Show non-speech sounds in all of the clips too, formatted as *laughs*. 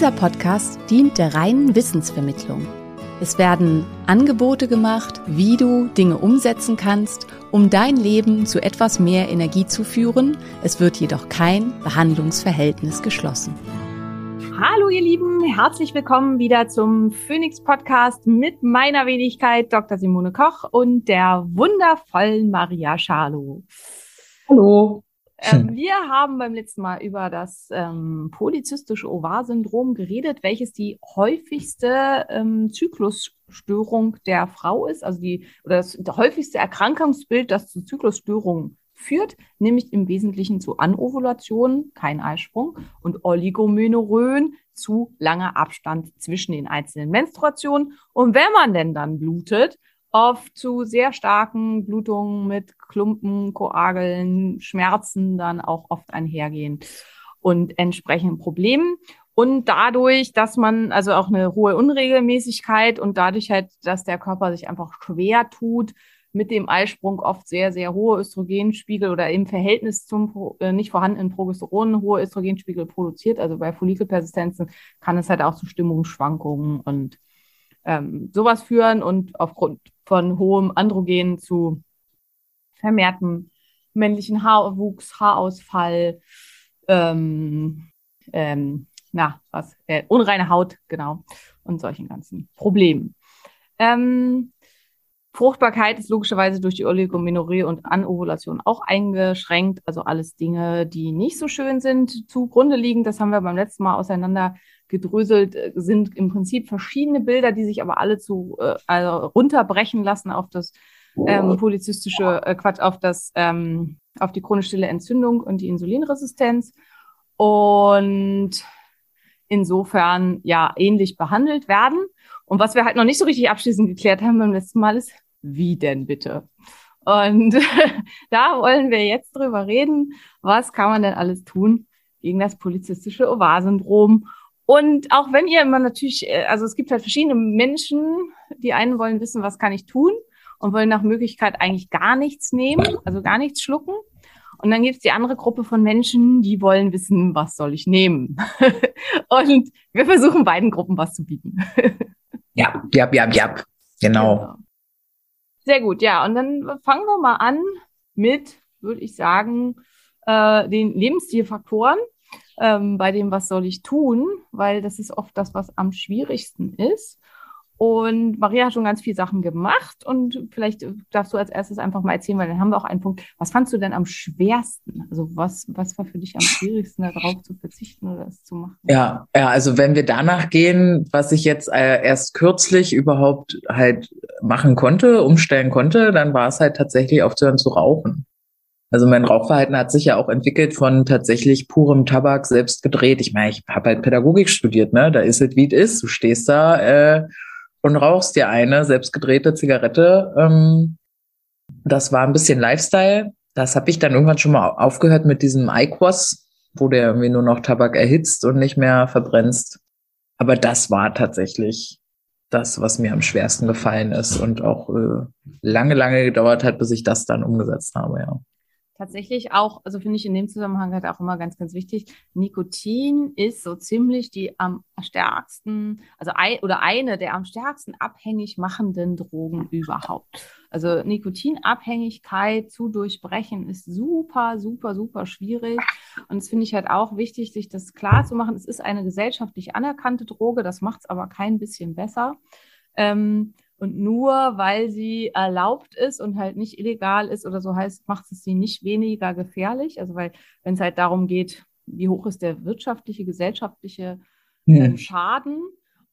Dieser Podcast dient der reinen Wissensvermittlung. Es werden Angebote gemacht, wie du Dinge umsetzen kannst, um dein Leben zu etwas mehr Energie zu führen. Es wird jedoch kein Behandlungsverhältnis geschlossen. Hallo ihr Lieben, herzlich willkommen wieder zum Phoenix Podcast mit meiner Wenigkeit Dr. Simone Koch und der wundervollen Maria Schalow. Hallo. Ähm, wir haben beim letzten Mal über das ähm, polyzystische Ovar-Syndrom geredet, welches die häufigste ähm, Zyklusstörung der Frau ist, also die oder das, das häufigste Erkrankungsbild, das zu Zyklusstörungen führt, nämlich im Wesentlichen zu Anovulation, kein Eisprung, und Oligomenorrhoen, zu langer Abstand zwischen den einzelnen Menstruationen. Und wenn man denn dann blutet, oft zu sehr starken Blutungen mit Klumpen, Koageln, Schmerzen dann auch oft einhergehen und entsprechenden Problemen. Und dadurch, dass man also auch eine hohe Unregelmäßigkeit und dadurch halt, dass der Körper sich einfach schwer tut, mit dem Eisprung oft sehr, sehr hohe Östrogenspiegel oder im Verhältnis zum äh, nicht vorhandenen Progesteron hohe Östrogenspiegel produziert. Also bei Follikelpersistenzen kann es halt auch zu Stimmungsschwankungen und ähm, sowas führen und aufgrund von hohem Androgen zu vermehrtem männlichen Haarwuchs, Haarausfall, ähm, ähm, na, was, äh, unreine Haut, genau, und solchen ganzen Problemen. Ähm, Fruchtbarkeit ist logischerweise durch die Oligomenorrhoe und Anovulation auch eingeschränkt. Also alles Dinge, die nicht so schön sind, zugrunde liegen. Das haben wir beim letzten Mal auseinander gedröselt, äh, sind im Prinzip verschiedene Bilder, die sich aber alle zu äh, also runterbrechen lassen auf das ähm, polizistische äh, Quatsch, auf das ähm, auf die chronisch stille Entzündung und die Insulinresistenz. Und insofern ja ähnlich behandelt werden. Und was wir halt noch nicht so richtig abschließend geklärt haben beim letzten Mal ist, wie denn bitte? Und *laughs* da wollen wir jetzt drüber reden, was kann man denn alles tun gegen das polizistische Ovar-Syndrom. Und auch wenn ihr immer natürlich, äh, also es gibt halt verschiedene Menschen, die einen wollen wissen, was kann ich tun und wollen nach Möglichkeit eigentlich gar nichts nehmen, also gar nichts schlucken. Und dann gibt es die andere Gruppe von Menschen, die wollen wissen, was soll ich nehmen. *laughs* und wir versuchen beiden Gruppen was zu bieten. *laughs* Ja, ja, ja, ja. Genau. Genau. Sehr gut, ja. Und dann fangen wir mal an mit, würde ich sagen, äh, den Lebensstilfaktoren ähm, bei dem, was soll ich tun, weil das ist oft das, was am schwierigsten ist. Und Maria hat schon ganz viele Sachen gemacht und vielleicht darfst du als erstes einfach mal erzählen, weil dann haben wir auch einen Punkt. Was fandst du denn am schwersten? Also was, was war für dich am schwierigsten, darauf zu verzichten oder es zu machen? Ja, ja, also wenn wir danach gehen, was ich jetzt äh, erst kürzlich überhaupt halt machen konnte, umstellen konnte, dann war es halt tatsächlich aufzuhören zu rauchen. Also mein Rauchverhalten hat sich ja auch entwickelt von tatsächlich purem Tabak selbst gedreht. Ich meine, ich habe halt Pädagogik studiert, ne? Da ist es wie es ist. Du stehst da äh, und rauchst dir eine selbstgedrehte Zigarette. Ähm, das war ein bisschen Lifestyle. Das habe ich dann irgendwann schon mal aufgehört mit diesem IQOS, wo der irgendwie nur noch Tabak erhitzt und nicht mehr verbrennst. Aber das war tatsächlich das, was mir am schwersten gefallen ist und auch äh, lange, lange gedauert hat, bis ich das dann umgesetzt habe, ja tatsächlich auch, also finde ich in dem Zusammenhang halt auch immer ganz, ganz wichtig, Nikotin ist so ziemlich die am stärksten, also ein, oder eine der am stärksten abhängig machenden Drogen überhaupt. Also Nikotinabhängigkeit zu durchbrechen ist super, super, super schwierig. Und das finde ich halt auch wichtig, sich das klar zu machen. Es ist eine gesellschaftlich anerkannte Droge, das macht es aber kein bisschen besser. Ähm, und nur weil sie erlaubt ist und halt nicht illegal ist oder so heißt, macht es sie nicht weniger gefährlich. Also weil, wenn es halt darum geht, wie hoch ist der wirtschaftliche, gesellschaftliche ähm, schaden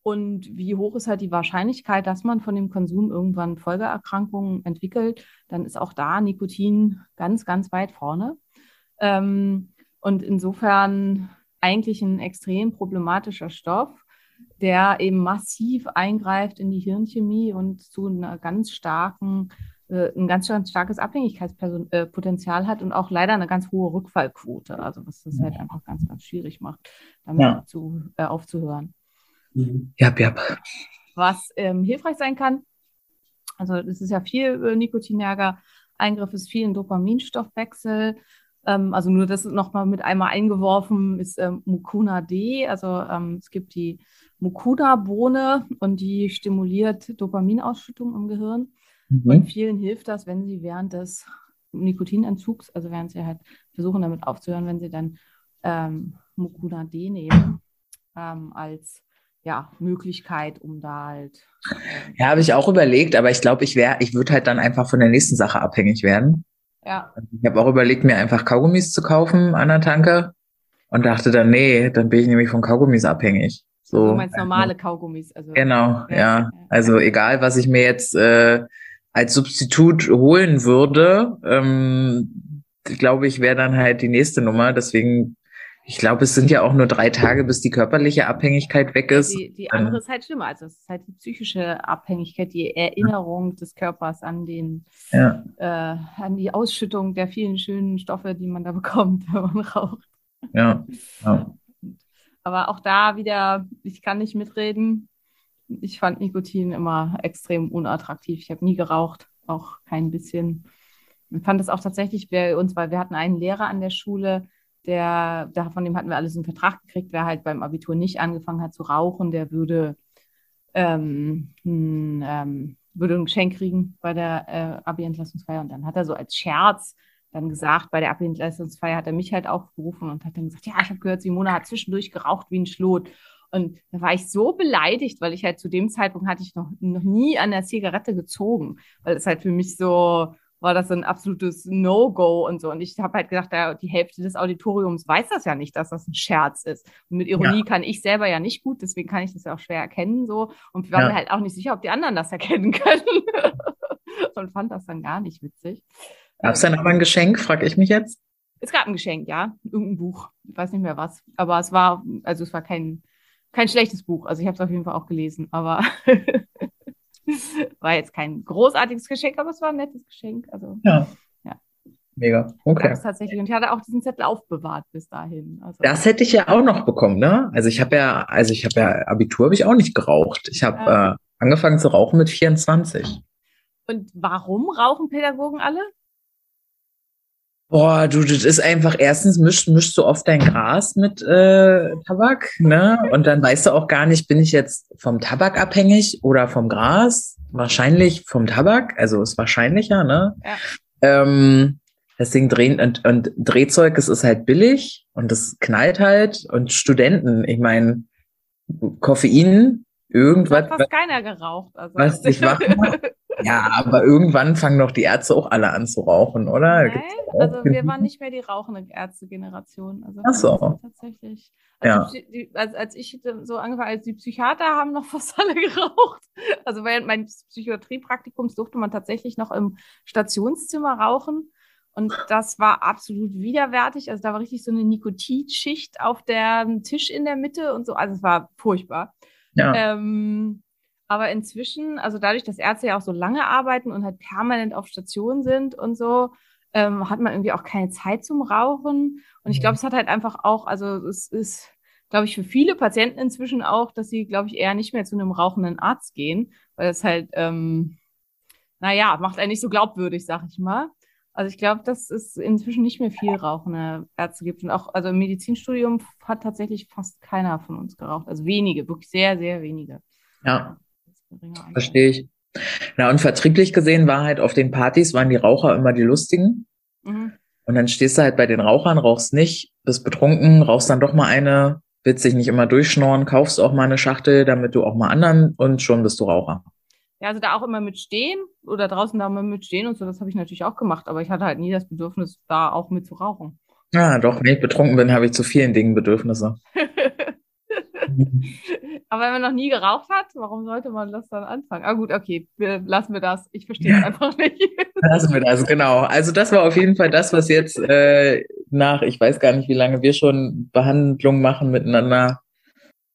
und wie hoch ist halt die Wahrscheinlichkeit, dass man von dem Konsum irgendwann Folgeerkrankungen entwickelt, dann ist auch da Nikotin ganz, ganz weit vorne. Ähm, und insofern eigentlich ein extrem problematischer Stoff, der eben massiv eingreift in die Hirnchemie und zu einer ganz starken, äh, ein ganz, ganz starkes Abhängigkeitspotenzial hat und auch leider eine ganz hohe Rückfallquote. Also was das halt einfach ganz, ganz schwierig macht, damit Ja. zu, äh, aufzuhören. Ja, ja. Was ähm, hilfreich sein kann, also es ist ja viel äh, nikotinerger Eingriff, ist viel ein Dopaminstoffwechsel. Ähm, also nur das nochmal mit einmal eingeworfen ist ähm, Mucuna D. Also ähm, es gibt die Mucuna-Bohne und die stimuliert Dopaminausschüttung im Gehirn. Und Mhm. vielen hilft das, wenn sie während des Nikotinentzugs, also während sie halt versuchen damit aufzuhören, wenn sie dann ähm, Mucuna D nehmen, ähm, als ja, Möglichkeit, um da halt. ähm, Ja, habe ich auch überlegt, aber ich glaube, ich wäre, ich würde halt dann einfach von der nächsten Sache abhängig werden. ja, Ich habe auch überlegt, mir einfach Kaugummis zu kaufen an der Tanke und dachte dann, nee, dann bin ich nämlich von Kaugummis abhängig. So So. du meinst normale Kaugummis. Also, Genau, Ja, ja. Also egal, was ich mir jetzt äh, als Substitut holen würde, ähm, glaube ich, wäre dann halt die nächste Nummer. Deswegen, ich glaube, es sind ja auch nur drei Tage, bis die körperliche Abhängigkeit weg ist. Die, die andere ist halt schlimmer. Also es ist halt die psychische Abhängigkeit, die Erinnerung des Körpers an den, Ja, äh, an die Ausschüttung der vielen schönen Stoffe, die man da *laughs* bekommt, wenn man raucht. ja, ja. Aber auch da wieder, ich kann nicht mitreden. Ich fand Nikotin immer extrem unattraktiv. Ich habe nie geraucht, auch kein bisschen. Ich fand es auch tatsächlich bei uns, weil wir hatten einen Lehrer an der Schule, der, von dem hatten wir alles einen Vertrag gekriegt, wer halt beim Abitur nicht angefangen hat zu rauchen, der würde, ähm, ein, ähm, würde ein Geschenk kriegen bei der äh, Abi-Entlassungsfeier. Und dann hat er so als Scherz dann gesagt, bei der Abi-Entlassungsfeier hat er mich halt aufgerufen und hat dann gesagt, ja, ich habe gehört, Simone hat zwischendurch geraucht wie ein Schlot. Und da war ich so beleidigt, weil ich halt zu dem Zeitpunkt hatte ich noch, noch nie an der Zigarette gezogen, weil es halt für mich so war das so ein absolutes No-Go und so. Und ich habe halt gedacht, da, die Hälfte des Auditoriums weiß das ja nicht, dass das ein Scherz ist. Und mit Ironie kann ich selber ja nicht gut, deswegen kann ich das ja auch schwer erkennen so. Und ich war Ja. halt auch nicht sicher, ob die anderen das erkennen *laughs* können. und fand das dann gar nicht witzig. Gab es dann aber ein Geschenk, frage ich mich jetzt? Es gab ein Geschenk, ja, irgendein Buch. Ich weiß nicht mehr was. Aber es war, also es war kein, kein schlechtes Buch. Also ich habe es auf jeden Fall auch gelesen, aber *laughs* war jetzt kein großartiges Geschenk, aber es war ein nettes Geschenk. Also Ja. Ja. Mega. Okay. es tatsächlich. Und ich hatte auch diesen Zettel aufbewahrt bis dahin. Also, Das hätte ich ja auch noch bekommen, ne? Also ich habe ja, also ich habe ja Abitur habe ich auch nicht geraucht. Ich habe Ja. äh, angefangen zu rauchen mit 24. Und warum rauchen Pädagogen alle? Boah, du, das ist einfach, erstens mischst, mischst du oft dein Gras mit äh, Tabak, ne? Und dann weißt du auch gar nicht, bin ich jetzt vom Tabak abhängig oder vom Gras? Wahrscheinlich vom Tabak, also ist wahrscheinlicher, ne? Ja. Ähm, Ding drehen und, und Drehzeug, es ist halt billig und es knallt halt. Und Studenten, ich meine, Koffein, irgendwas, hat fast keiner geraucht. Also. was dich wach macht. *laughs* Ja, aber irgendwann fangen doch die Ärzte auch alle an zu rauchen, oder? Nein, also wir waren nicht mehr die rauchende Ärztegeneration. Also Ach so. tatsächlich. Also Ja. die, die, als, als ich so angefangen, als die Psychiater haben noch *laughs* fast alle geraucht. Also während meines Psychiatriepraktikums durfte man tatsächlich noch im Stationszimmer rauchen. Und das war absolut widerwärtig. Also da war richtig so eine Nikotinschicht auf dem Tisch in der Mitte und so. Also es war furchtbar. Ja. Ähm, aber inzwischen, also dadurch, dass Ärzte ja auch so lange arbeiten und halt permanent auf Station sind und so, ähm, hat man irgendwie auch keine Zeit zum Rauchen. Und ich glaube, es hat halt einfach auch, also es ist, glaube ich, für viele Patienten inzwischen auch, dass sie, glaube ich, eher nicht mehr zu einem rauchenden Arzt gehen, weil es halt, ähm, naja, macht einen nicht so glaubwürdig, sag ich mal. Also ich glaube, dass es inzwischen nicht mehr viel rauchende Ärzte gibt. Und auch, also im Medizinstudium hat tatsächlich fast keiner von uns geraucht. Also wenige, wirklich sehr, sehr wenige. Ja, Das geringer verstehe ich. Na, und vertrieblich gesehen war halt auf den Partys waren die Raucher immer die lustigen. Mhm. Und dann stehst du halt bei den Rauchern, rauchst nicht, bist betrunken, rauchst dann doch mal eine, willst dich nicht immer durchschnorren, kaufst auch mal eine Schachtel, damit du auch mal anderen und schon bist du Raucher. Ja, also da auch immer mit stehen oder draußen da immer mit stehen und so, das habe ich natürlich auch gemacht, aber ich hatte halt nie das Bedürfnis, da auch mit zu rauchen. Ja, doch, wenn ich betrunken bin, habe ich zu vielen Dingen Bedürfnisse. *laughs* *laughs* Aber wenn man noch nie geraucht hat, warum sollte man das dann anfangen? Ah gut, okay, wir, lassen wir das. Ich verstehe es *laughs* einfach nicht. Lassen wir das, genau. Also das war auf jeden Fall das, was jetzt äh, nach, ich weiß gar nicht, wie lange wir schon Behandlung machen miteinander,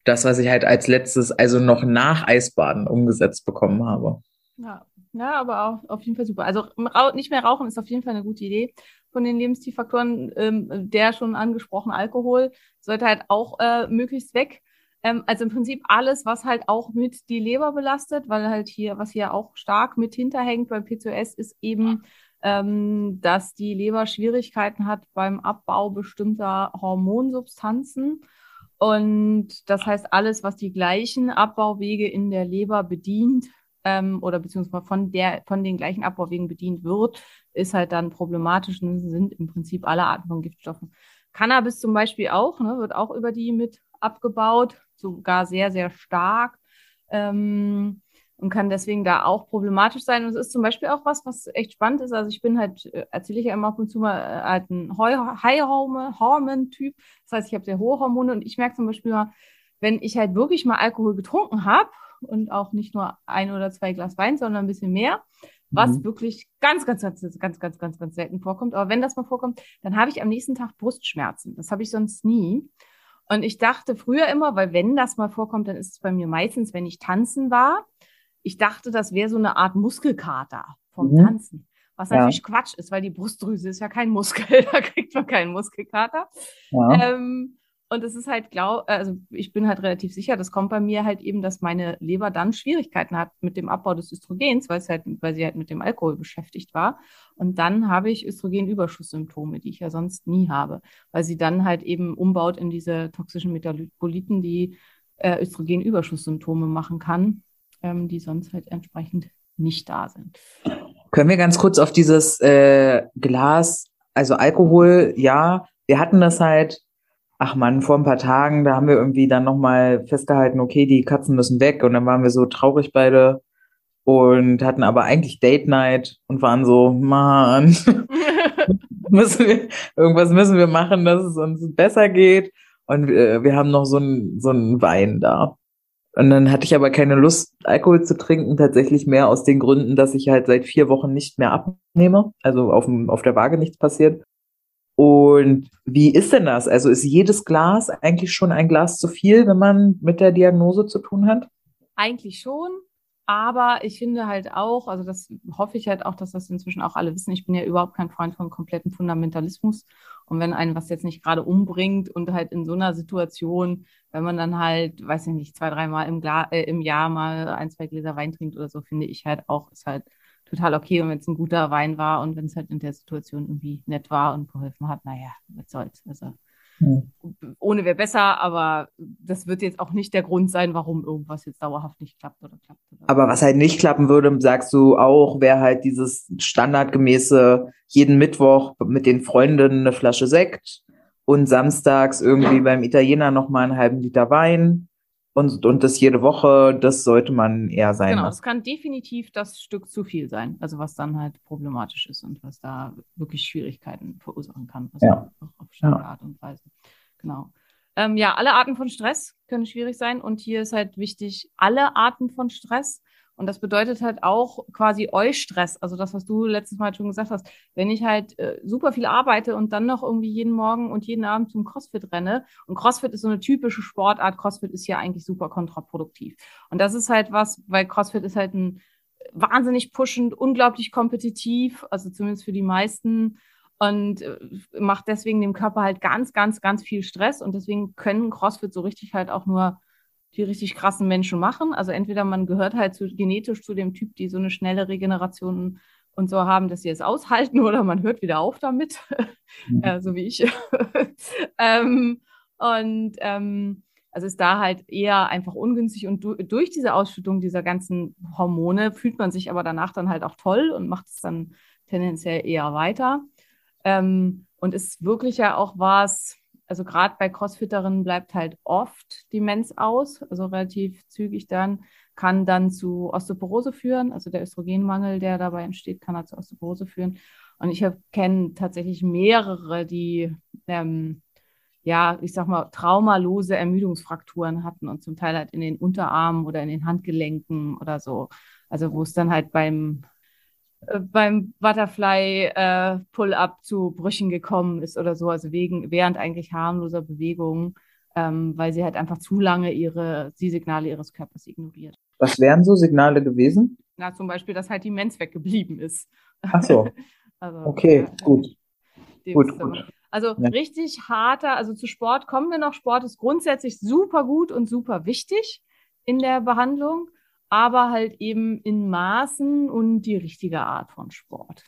das, was ich halt als letztes, also noch nach Eisbaden umgesetzt bekommen habe. Ja, ja aber auch auf jeden Fall super. Also nicht mehr rauchen ist auf jeden Fall eine gute Idee von den Lebensstilfaktoren. Ähm, der schon angesprochen Alkohol sollte halt auch äh, möglichst weg. Ähm, also im Prinzip alles, was halt auch mit die Leber belastet, weil halt hier, was hier auch stark mit hinterhängt bei PCOS, ist eben, ähm, dass die Leber Schwierigkeiten hat beim Abbau bestimmter Hormonsubstanzen. Und das heißt, alles, was die gleichen Abbauwege in der Leber bedient, ähm, oder beziehungsweise von der, von den gleichen Abbauwegen bedient wird, ist halt dann problematisch und sind im Prinzip alle Arten von Giftstoffen. Cannabis zum Beispiel auch, ne, wird auch über die mit abgebaut, sogar sehr, sehr stark. Ähm, und kann deswegen da auch problematisch sein. Und es ist zum Beispiel auch was, was echt spannend ist. Also ich bin halt, äh, erzähle ich ja immer ab und zu mal, äh, halt ein High-Hormon-Typ. Das heißt, ich habe sehr hohe Hormone und ich merke zum Beispiel mal, wenn ich halt wirklich mal Alkohol getrunken habe und auch nicht nur ein oder zwei Glas Wein, sondern ein bisschen mehr, was Mhm. wirklich ganz, ganz, ganz, ganz, ganz, ganz, ganz, ganz selten vorkommt. Aber wenn das mal vorkommt, dann habe ich am nächsten Tag Brustschmerzen. Das habe ich sonst nie. Und ich dachte früher immer, weil wenn das mal vorkommt, dann ist es bei mir meistens, wenn ich tanzen war. Ich dachte, das wäre so eine Art Muskelkater vom Mhm. Tanzen. Was Ja. natürlich Quatsch ist, weil die Brustdrüse ist ja kein Muskel, *laughs* da kriegt man keinen Muskelkater. Ja. Ähm, und es ist halt, glaub, also ich bin halt relativ sicher, das kommt bei mir halt eben, dass meine Leber dann Schwierigkeiten hat mit dem Abbau des Östrogens, weil es halt, weil sie halt mit dem Alkohol beschäftigt war. Und dann habe ich Östrogenüberschusssymptome, die ich ja sonst nie habe, weil sie dann halt eben umbaut in diese toxischen Metaboliten, die äh, Östrogenüberschusssymptome machen kann, ähm, die sonst halt entsprechend nicht da sind. Können wir ganz kurz auf dieses äh, Glas, also Alkohol, ja, wir hatten das halt, ach man, vor ein paar Tagen, da haben wir irgendwie dann nochmal festgehalten, okay, die Katzen müssen weg und dann waren wir so traurig beide und hatten aber eigentlich Date Night und waren so, Mann, *laughs* müssen wir, irgendwas müssen wir machen, dass es uns besser geht und äh, wir haben noch so einen so Wein da. Und dann hatte ich aber keine Lust, Alkohol zu trinken, tatsächlich mehr aus den Gründen, dass ich halt seit vier Wochen nicht mehr abnehme, also auf, auf der Waage nichts passiert. Und wie ist denn das? Also ist jedes Glas eigentlich schon ein Glas zu viel, wenn man mit der Diagnose zu tun hat? Eigentlich schon, aber ich finde halt auch, also das hoffe ich halt auch, dass das inzwischen auch alle wissen. Ich bin ja überhaupt kein Freund von kompletten Fundamentalismus. Und wenn einen was jetzt nicht gerade umbringt und halt in so einer Situation, wenn man dann halt, weiß ich nicht, zwei, dreimal im, äh, im Jahr mal ein, zwei Gläser Wein trinkt oder so, finde ich halt auch, ist halt total okay. Und wenn es ein guter Wein war und wenn es halt in der Situation irgendwie nett war und geholfen hat, naja, was soll's. Also Hm. ohne wäre besser, aber das wird jetzt auch nicht der Grund sein, warum irgendwas jetzt dauerhaft nicht klappt oder klappt. Oder Aber was halt nicht klappen würde, sagst du auch, wäre halt dieses standardgemäße jeden Mittwoch mit den Freundinnen eine Flasche Sekt und samstags irgendwie beim Italiener nochmal einen halben Liter Wein und, und das jede Woche, das sollte man eher sein Genau, lassen. das kann definitiv das Stück zu viel sein, also was dann halt problematisch ist und was da wirklich Schwierigkeiten verursachen kann, also Ja. auch auf starke Art und Weise. Genau. Ähm, ja, alle Arten von Stress können schwierig sein und hier ist halt wichtig, alle Arten von Stress. Und das bedeutet halt auch quasi Eustress, also das, was du letztes Mal schon gesagt hast. Wenn ich halt äh, super viel arbeite und dann noch irgendwie jeden Morgen und jeden Abend zum CrossFit renne, und CrossFit ist so eine typische Sportart, CrossFit ist ja eigentlich super kontraproduktiv. Und das ist halt was, weil CrossFit ist halt ein wahnsinnig pushend, unglaublich kompetitiv, also zumindest für die meisten und äh, macht deswegen dem Körper halt ganz, ganz, ganz viel Stress und deswegen können CrossFit so richtig halt auch nur die richtig krassen Menschen machen. Also entweder man gehört halt zu, genetisch zu dem Typ, die so eine schnelle Regeneration und so haben, dass sie es aushalten *laughs* oder man hört wieder auf damit, Mhm. *laughs* ja, so wie ich. *laughs* ähm, und ähm, also ist da halt eher einfach ungünstig und du, durch diese Ausschüttung dieser ganzen Hormone fühlt man sich aber danach dann halt auch toll und macht es dann tendenziell eher weiter. Ähm, und ist wirklich ja auch was, also gerade bei Crossfitterinnen bleibt halt oft Demenz aus, also relativ zügig dann, kann dann zu Osteoporose führen. Also der Östrogenmangel, der dabei entsteht, kann halt zu Osteoporose führen. Und ich kenne tatsächlich mehrere, die ähm, ja, ich sag mal, traumalose Ermüdungsfrakturen hatten und zum Teil halt in den Unterarmen oder in den Handgelenken oder so. Also wo es dann halt beim beim Butterfly äh, Pull-up zu Brüchen gekommen ist oder so, also wegen während eigentlich harmloser Bewegungen, ähm, weil sie halt einfach zu lange ihre die Signale ihres Körpers ignoriert. Was wären so Signale gewesen? Na, zum Beispiel, dass halt die Mens weggeblieben ist. Ach so. *laughs* Also, Okay, ja, gut. Gut, gut. Also Ja. richtig harter, also zu Sport kommen wir noch. Sport ist grundsätzlich super gut und super wichtig in der Behandlung, aber halt eben in Maßen und die richtige Art von Sport.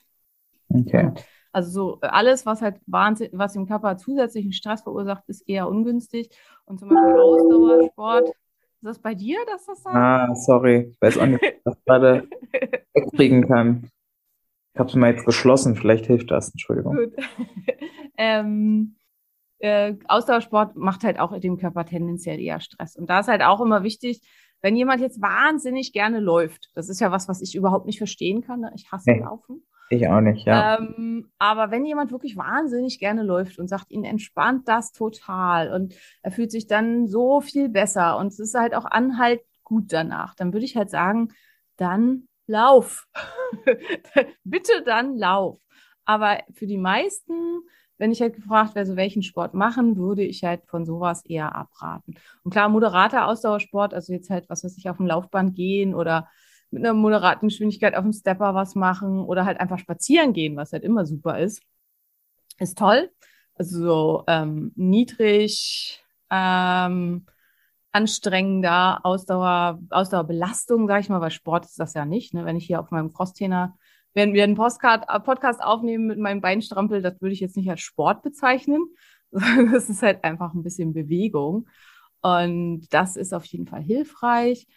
Okay. Also so äh, alles, was halt Wahnsinn, was im Körper zusätzlichen Stress verursacht, ist eher ungünstig. Und zum Beispiel Ausdauersport. Ist das bei dir, dass das da? Ah, sorry. Ich weiß auch nicht, ob ich das gerade wegkriegen kann. Ich habe es mal jetzt geschlossen. Vielleicht hilft das. Entschuldigung. Gut. *laughs* ähm, äh, Ausdauersport macht halt auch dem Körper tendenziell eher Stress. Und da ist halt auch immer wichtig, wenn jemand jetzt wahnsinnig gerne läuft, das ist ja was, was ich überhaupt nicht verstehen kann. Ne? Ich hasse Nee. Laufen. Ich auch nicht, ja. Ähm, aber wenn jemand wirklich wahnsinnig gerne läuft und sagt, ihn entspannt das total und er fühlt sich dann so viel besser und es ist halt auch anhalt gut danach, dann würde ich halt sagen, dann lauf. *laughs* Bitte dann lauf. Aber für die meisten, wenn ich halt gefragt wäre, so welchen Sport machen, würde ich halt von sowas eher abraten. Und klar, moderater Ausdauersport, also jetzt halt, was weiß ich, auf dem Laufband gehen oder mit einer moderaten Geschwindigkeit auf dem Stepper was machen oder halt einfach spazieren gehen, was halt immer super ist, ist toll. Also so ähm, niedrig, ähm, anstrengender Ausdauer, Ausdauerbelastung, sage ich mal, weil Sport ist das ja nicht. Ne? Wenn ich hier auf meinem Crosstrainer, wenn wir einen Postcard, äh, Podcast aufnehmen mit meinem Beinstrampel, das würde ich jetzt nicht als Sport bezeichnen. *laughs* Das ist halt einfach ein bisschen Bewegung. Und das ist auf jeden Fall hilfreich.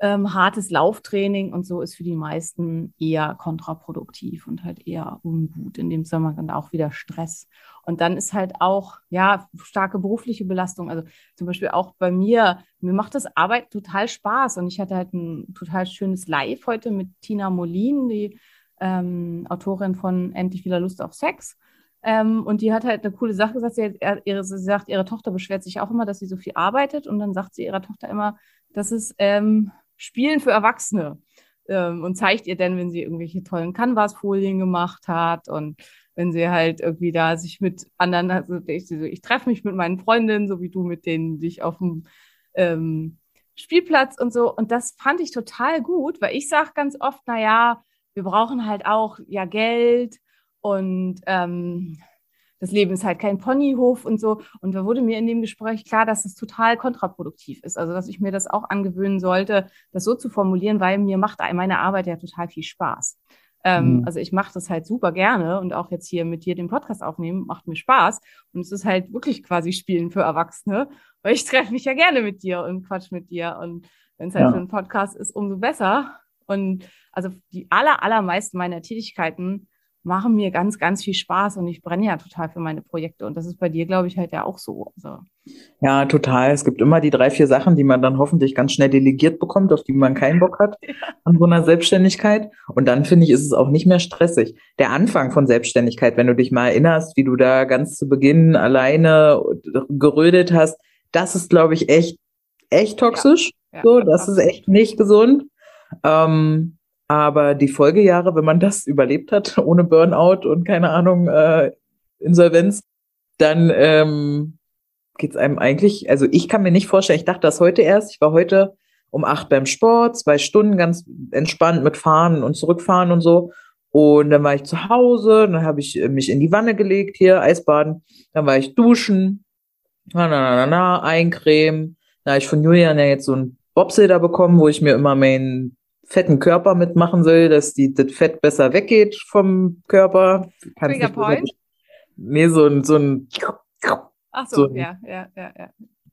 Ähm, hartes Lauftraining und so ist für die meisten eher kontraproduktiv und halt eher ungut. In dem Zusammenhang auch wieder Stress. Und dann ist halt auch, ja, starke berufliche Belastung. Also zum Beispiel auch bei mir, mir macht das Arbeit total Spaß. Und ich hatte halt ein total schönes Live heute mit Tina Molin, die ähm, Autorin von Endlich wieder Lust auf Sex. Ähm, und die hat halt eine coole Sache gesagt. Sie, hat, ihre, sie sagt, ihre Tochter beschwert sich auch immer, dass sie so viel arbeitet. Und dann sagt sie ihrer Tochter immer, das ist ähm, Spielen für Erwachsene. Ähm, und zeigt ihr dann, wenn sie irgendwelche tollen Canvas-Folien gemacht hat und wenn sie halt irgendwie da sich mit anderen, also ich, so, ich treffe mich mit meinen Freundinnen, so wie du mit denen dich auf dem ähm, Spielplatz und so. Und das fand ich total gut, weil ich sage ganz oft, na ja, wir brauchen halt auch ja Geld und ähm, das Leben ist halt kein Ponyhof und so. Und da wurde mir in dem Gespräch klar, dass es total kontraproduktiv ist. Also, dass ich mir das auch angewöhnen sollte, das so zu formulieren, weil mir macht meine Arbeit ja total viel Spaß. Ähm, Mhm. Also ich mache das halt super gerne und auch jetzt hier mit dir den Podcast aufnehmen, macht mir Spaß. Und es ist halt wirklich quasi Spielen für Erwachsene, weil ich treffe mich ja gerne mit dir und quatsch mit dir. Und wenn es halt Ja. für einen Podcast ist, umso besser. Und also die aller, allermeisten meiner Tätigkeiten machen mir ganz, ganz viel Spaß und ich brenne ja total für meine Projekte. Und das ist bei dir, glaube ich, halt ja auch so. Also, Ja, total. Es gibt immer die drei, vier Sachen, die man dann hoffentlich ganz schnell delegiert bekommt, auf die man keinen Bock hat *laughs* an so einer Selbstständigkeit. Und dann finde ich, ist es auch nicht mehr stressig. Der Anfang von Selbstständigkeit, wenn du dich mal erinnerst, wie du da ganz zu Beginn alleine gerödet hast, das ist, glaube ich, echt, echt toxisch. ja, So, das ist echt nicht gesund. Ähm, aber die Folgejahre, wenn man das *laughs* überlebt hat, ohne Burnout und keine Ahnung, äh, Insolvenz, dann ähm, geht's einem eigentlich, also ich kann mir nicht vorstellen, ich dachte das heute erst, ich war heute um acht beim Sport, zwei Stunden ganz entspannt mit Fahren und Zurückfahren und so. Und dann war ich zu Hause, dann habe ich mich in die Wanne gelegt, hier Eisbaden, dann war ich duschen, na, na, na, na, na, eincremen. Da habe ich von Julian ja jetzt so ein Bobsel da bekommen, wo ich mir immer meinen fetten Körper mitmachen soll, dass die, das Fett besser weggeht vom Körper. Kann's Trigger nicht Point? Nee, so ein, so ein, Ach so, So. ja, ja, ja, ja.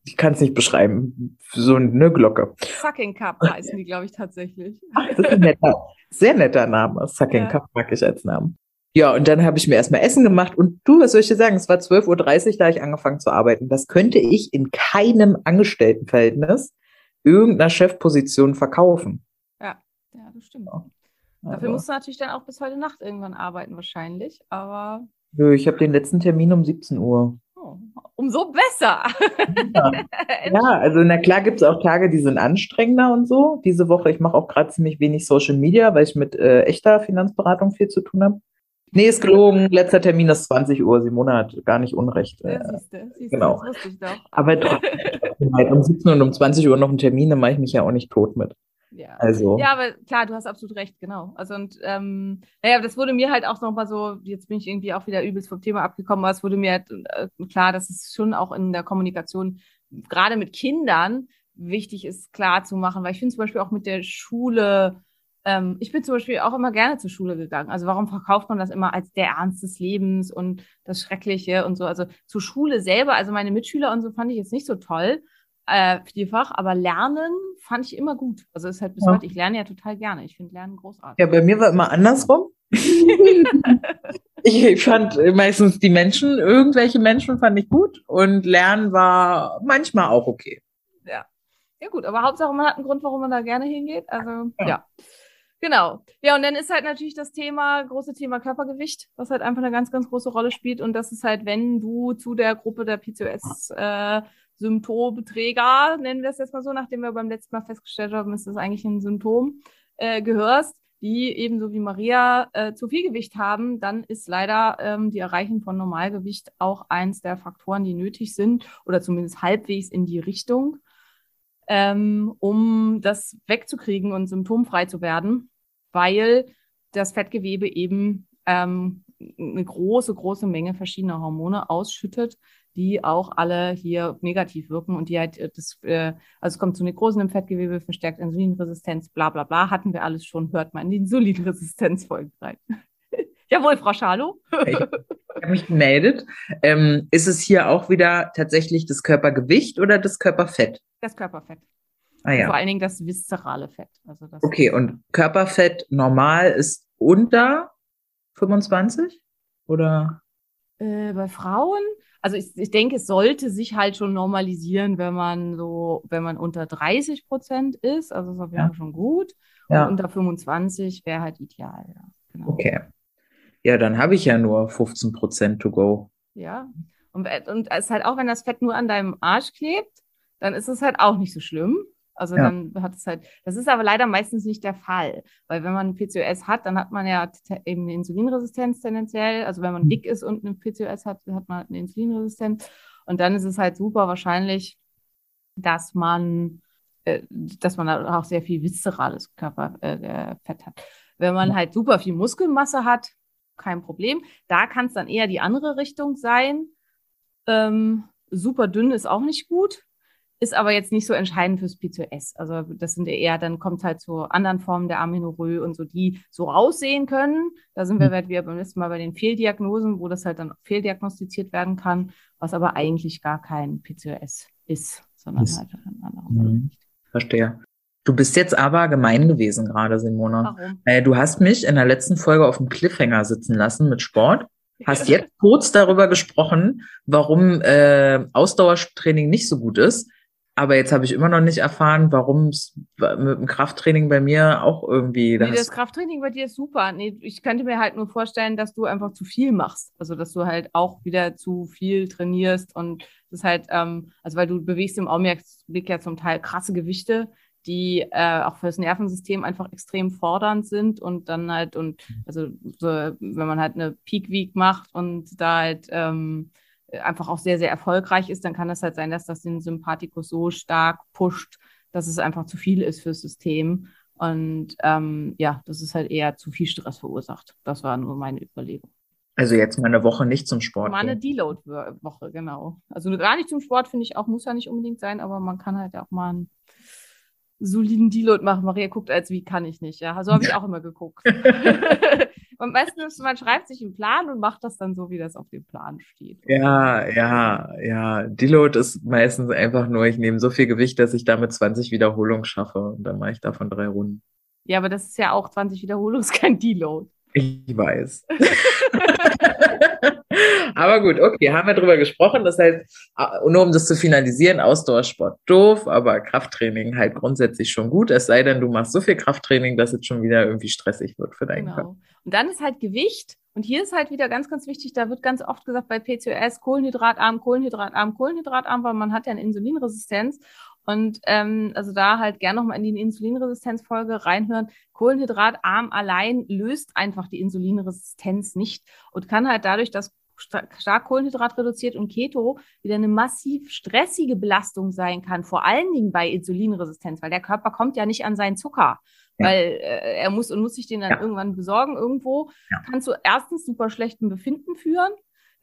ich kann es nicht beschreiben, so eine Glocke. Sucking Cup heißen die, glaube ich, tatsächlich. *laughs* Das ist ein netter, sehr netter Name. Sucking Ja. Cup mag ich als Namen. Ja, und dann habe ich mir erstmal Essen gemacht und du, was soll ich dir sagen? Es war 12.30 Uhr, da ich angefangen zu arbeiten. Das könnte ich in keinem Angestelltenverhältnis irgendeiner Chefposition verkaufen. Ja, das stimmt. Ja. Dafür Also, musst du natürlich dann auch bis heute Nacht irgendwann arbeiten, wahrscheinlich. Aber nö, ich habe den letzten Termin um 17 Uhr. oh, umso besser. Ja, *laughs* also na klar gibt es auch Tage, die sind anstrengender und so. Diese Woche, ich mache auch gerade ziemlich wenig Social Media, weil ich mit äh, echter Finanzberatung viel zu tun habe. Nee, ist gelogen. Letzter Termin ist 20 Uhr. Simone hat gar nicht Unrecht. Äh, Ja, siehste, siehste, genau. aber trotzdem, um 17 und um 20 Uhr noch einen Termin, da mache ich mich ja auch nicht tot mit. Ja. Also, Ja, aber klar, du hast absolut recht, genau. Also und ähm, naja, das wurde mir halt auch nochmal so, jetzt bin ich irgendwie auch wieder übelst vom Thema abgekommen, aber es wurde mir halt äh, klar, dass es schon auch in der Kommunikation, gerade mit Kindern, wichtig ist, klar zu machen, weil ich finde zum Beispiel auch mit der Schule, ähm, ich bin zum Beispiel auch immer gerne zur Schule gegangen. Also warum verkauft man das immer als der Ernst des Lebens und das Schreckliche und so? Also zur Schule selber, also meine Mitschüler und so fand ich jetzt nicht so toll äh, vielfach, aber Lernen fand ich immer gut. Also ist halt bis Ja. heute, ich lerne ja total gerne. Ich finde Lernen großartig. ja, bei mir war immer andersrum. *laughs* ich fand meistens die Menschen, irgendwelche Menschen fand ich gut und Lernen war manchmal auch okay. Ja gut, aber Hauptsache man hat einen Grund, warum man da gerne hingeht. Also ja. Ja. Genau. Ja, und dann ist halt natürlich das Thema, große Thema Körpergewicht, was halt einfach eine ganz, ganz große Rolle spielt. Und das ist halt, wenn du zu der Gruppe der PCOS äh, Symptomträger, nennen wir es jetzt mal so, nachdem wir beim letzten Mal festgestellt haben, ist das eigentlich ein Symptom, äh, gehörst, die ebenso wie Maria äh, zu viel Gewicht haben, dann ist leider ähm, die Erreichung von Normalgewicht auch eins der Faktoren, die nötig sind oder zumindest halbwegs in die Richtung, ähm, um das wegzukriegen und symptomfrei zu werden, weil das Fettgewebe eben ähm, eine große, große Menge verschiedener Hormone ausschüttet, die auch alle hier negativ wirken und die halt äh, das, äh, also es kommt zu Nekrosen im Fettgewebe, verstärkt Insulinresistenz, bla bla bla, hatten wir alles schon, hört man in die Insulinresistenzfolgen rein. *laughs* Jawohl, Frau Schalow. Ich *laughs* habe mich gemeldet. Ähm, ist es hier auch wieder tatsächlich das Körpergewicht oder das Körperfett? Das Körperfett. Ah Vor ja. allen Dingen das viszerale Fett. Also das Okay, und Körperfett normal ist unter 25? Oder? Äh, bei Frauen, also ich, ich denke, es sollte sich halt schon normalisieren, wenn man so, wenn man unter 30 Prozent ist, also ist auf jeden. Fall schon gut. Ja. Und unter 25 wäre halt ideal, ja. Genau. Okay. Ja, dann habe ich ja nur 15 Prozent to go. Ja. Und, und es ist halt auch, wenn das Fett nur an deinem Arsch klebt, dann ist es halt auch nicht so schlimm. Also Ja. dann hat es halt, das ist aber leider meistens nicht der Fall, weil wenn man PCOS hat, dann hat man ja eben eine Insulinresistenz tendenziell. Also wenn man Mhm. dick ist und eine PCOS hat, hat man eine Insulinresistenz. Und dann ist es halt super wahrscheinlich, dass man, äh, dass man auch sehr viel viszerales Körperfett äh, äh, hat. Wenn man Ja. halt super viel Muskelmasse hat, kein Problem. Da kann es dann eher die andere Richtung sein. Ähm, super dünn ist auch nicht gut, ist aber jetzt nicht so entscheidend fürs PCOS. Also das sind eher, dann kommt halt zu anderen Formen der Amenorrhoe und so, die so aussehen können. Da sind wir Mhm. halt wieder beim letzten Mal bei den Fehldiagnosen, wo das halt dann fehldiagnostiziert werden kann, was aber eigentlich gar kein PCOS ist, sondern Ist- halt ein anderer Mhm. Verstehe. Du bist jetzt aber gemein gewesen gerade, Simona. Warum? Äh, du hast mich in der letzten Folge auf dem Cliffhanger sitzen lassen mit Sport. Hast jetzt kurz darüber gesprochen, warum äh, Ausdauertraining nicht so gut ist. Aber jetzt habe ich immer noch nicht erfahren, warum es mit dem Krafttraining bei mir auch irgendwie. Da Nee, das Krafttraining bei dir ist super. Nee, ich könnte mir halt nur vorstellen, dass du einfach zu viel machst. Also, dass du halt auch wieder zu viel trainierst und das ist halt, ähm, also weil du bewegst im Augenblick ja zum Teil krasse Gewichte, die äh, auch fürs Nervensystem einfach extrem fordernd sind und dann halt und also so, wenn man halt eine Peak Week macht und da halt ähm, einfach auch sehr, sehr erfolgreich ist, dann kann es halt sein, dass das den Sympathikus so stark pusht, dass es einfach zu viel ist fürs System. Und ähm, ja, das ist halt eher zu viel Stress verursacht. Das war nur meine Überlegung. also jetzt mal eine Woche nicht zum Sport. Mal eine. Deload-Woche, genau. Also gar nicht zum Sport, finde ich auch, muss ja nicht unbedingt sein, aber man kann halt auch mal einen soliden Deload machen. Maria guckt, als wie kann ich nicht. Ja, so habe ich auch immer geguckt. Am besten ist, man schreibt sich einen Plan und macht das dann so, wie das auf dem Plan steht. Ja, ja, ja. Deload ist meistens einfach nur, ich nehme so viel Gewicht, dass ich damit 20 Wiederholungen schaffe und dann mache ich davon drei Runden. Ja, aber das ist ja auch 20 Wiederholungen, ist *laughs* kein Deload. Ich weiß. *laughs* Aber gut, okay, haben wir drüber gesprochen. Das heißt, äh, nur um das zu finalisieren, Ausdauersport doof, aber Krafttraining halt grundsätzlich schon gut. Es sei denn, du machst so viel Krafttraining, dass es schon wieder irgendwie stressig wird für deinen Körper. Genau. Und dann ist halt Gewicht Und hier ist halt wieder ganz, ganz wichtig, da wird ganz oft gesagt bei PCOS Kohlenhydratarm, Kohlenhydratarm, Kohlenhydratarm, weil man hat ja eine Insulinresistenz. Und ähm, also da halt gerne nochmal in die Insulinresistenzfolge reinhören. Kohlenhydratarm allein löst einfach die Insulinresistenz nicht und kann halt dadurch, dass stark Kohlenhydrat reduziert und Keto wieder eine massiv stressige Belastung sein kann, vor allen Dingen bei Insulinresistenz, weil der Körper kommt ja nicht an seinen Zucker. Ja. Weil äh, er muss und muss sich den dann ja. irgendwann besorgen irgendwo. Ja. Kannst du erstens super schlechten Befinden führen.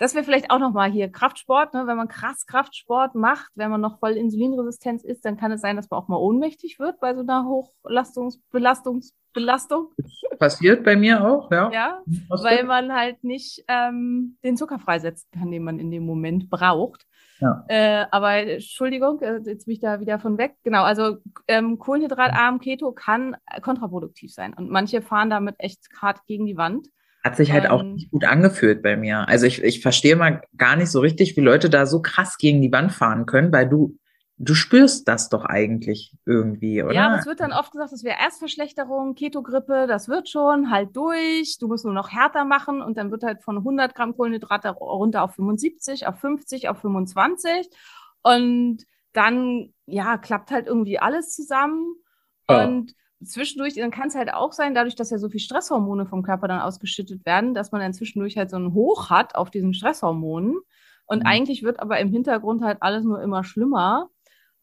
Das wäre vielleicht auch nochmal hier Kraftsport, ne? wenn man krass Kraftsport macht, wenn man noch voll Insulinresistenz ist, dann kann es sein, dass man auch mal ohnmächtig wird bei so einer Hochbelastungsbelastung. Passiert bei mir auch, ja. Ja, weil man halt nicht ähm, den Zucker freisetzen kann, den man in dem Moment braucht. Ja. Äh, aber Entschuldigung, äh, jetzt bin ich da wieder von weg. Genau, also ähm, kohlenhydratarm Keto kann kontraproduktiv sein und manche fahren damit echt hart gegen die Wand. Hat sich halt ähm, auch nicht gut angefühlt bei mir. Also ich, ich verstehe mal gar nicht so richtig, wie Leute da so krass gegen die Wand fahren können, weil du du spürst das doch eigentlich irgendwie, oder? Ja, aber es wird dann oft gesagt, das wäre Erstverschlechterung, Ketogrippe, das wird schon, halt durch, du musst nur noch härter machen und dann wird halt von 100 Gramm Kohlenhydrate runter auf 75, auf 50, auf 25 und dann, ja, klappt halt irgendwie alles zusammen und zwischendurch, dann kann es halt auch sein, dadurch, dass ja so viel Stresshormone vom Körper dann ausgeschüttet werden, dass man dann zwischendurch halt so ein Hoch hat auf diesen Stresshormonen. Und mhm. eigentlich wird aber im Hintergrund halt alles nur immer schlimmer.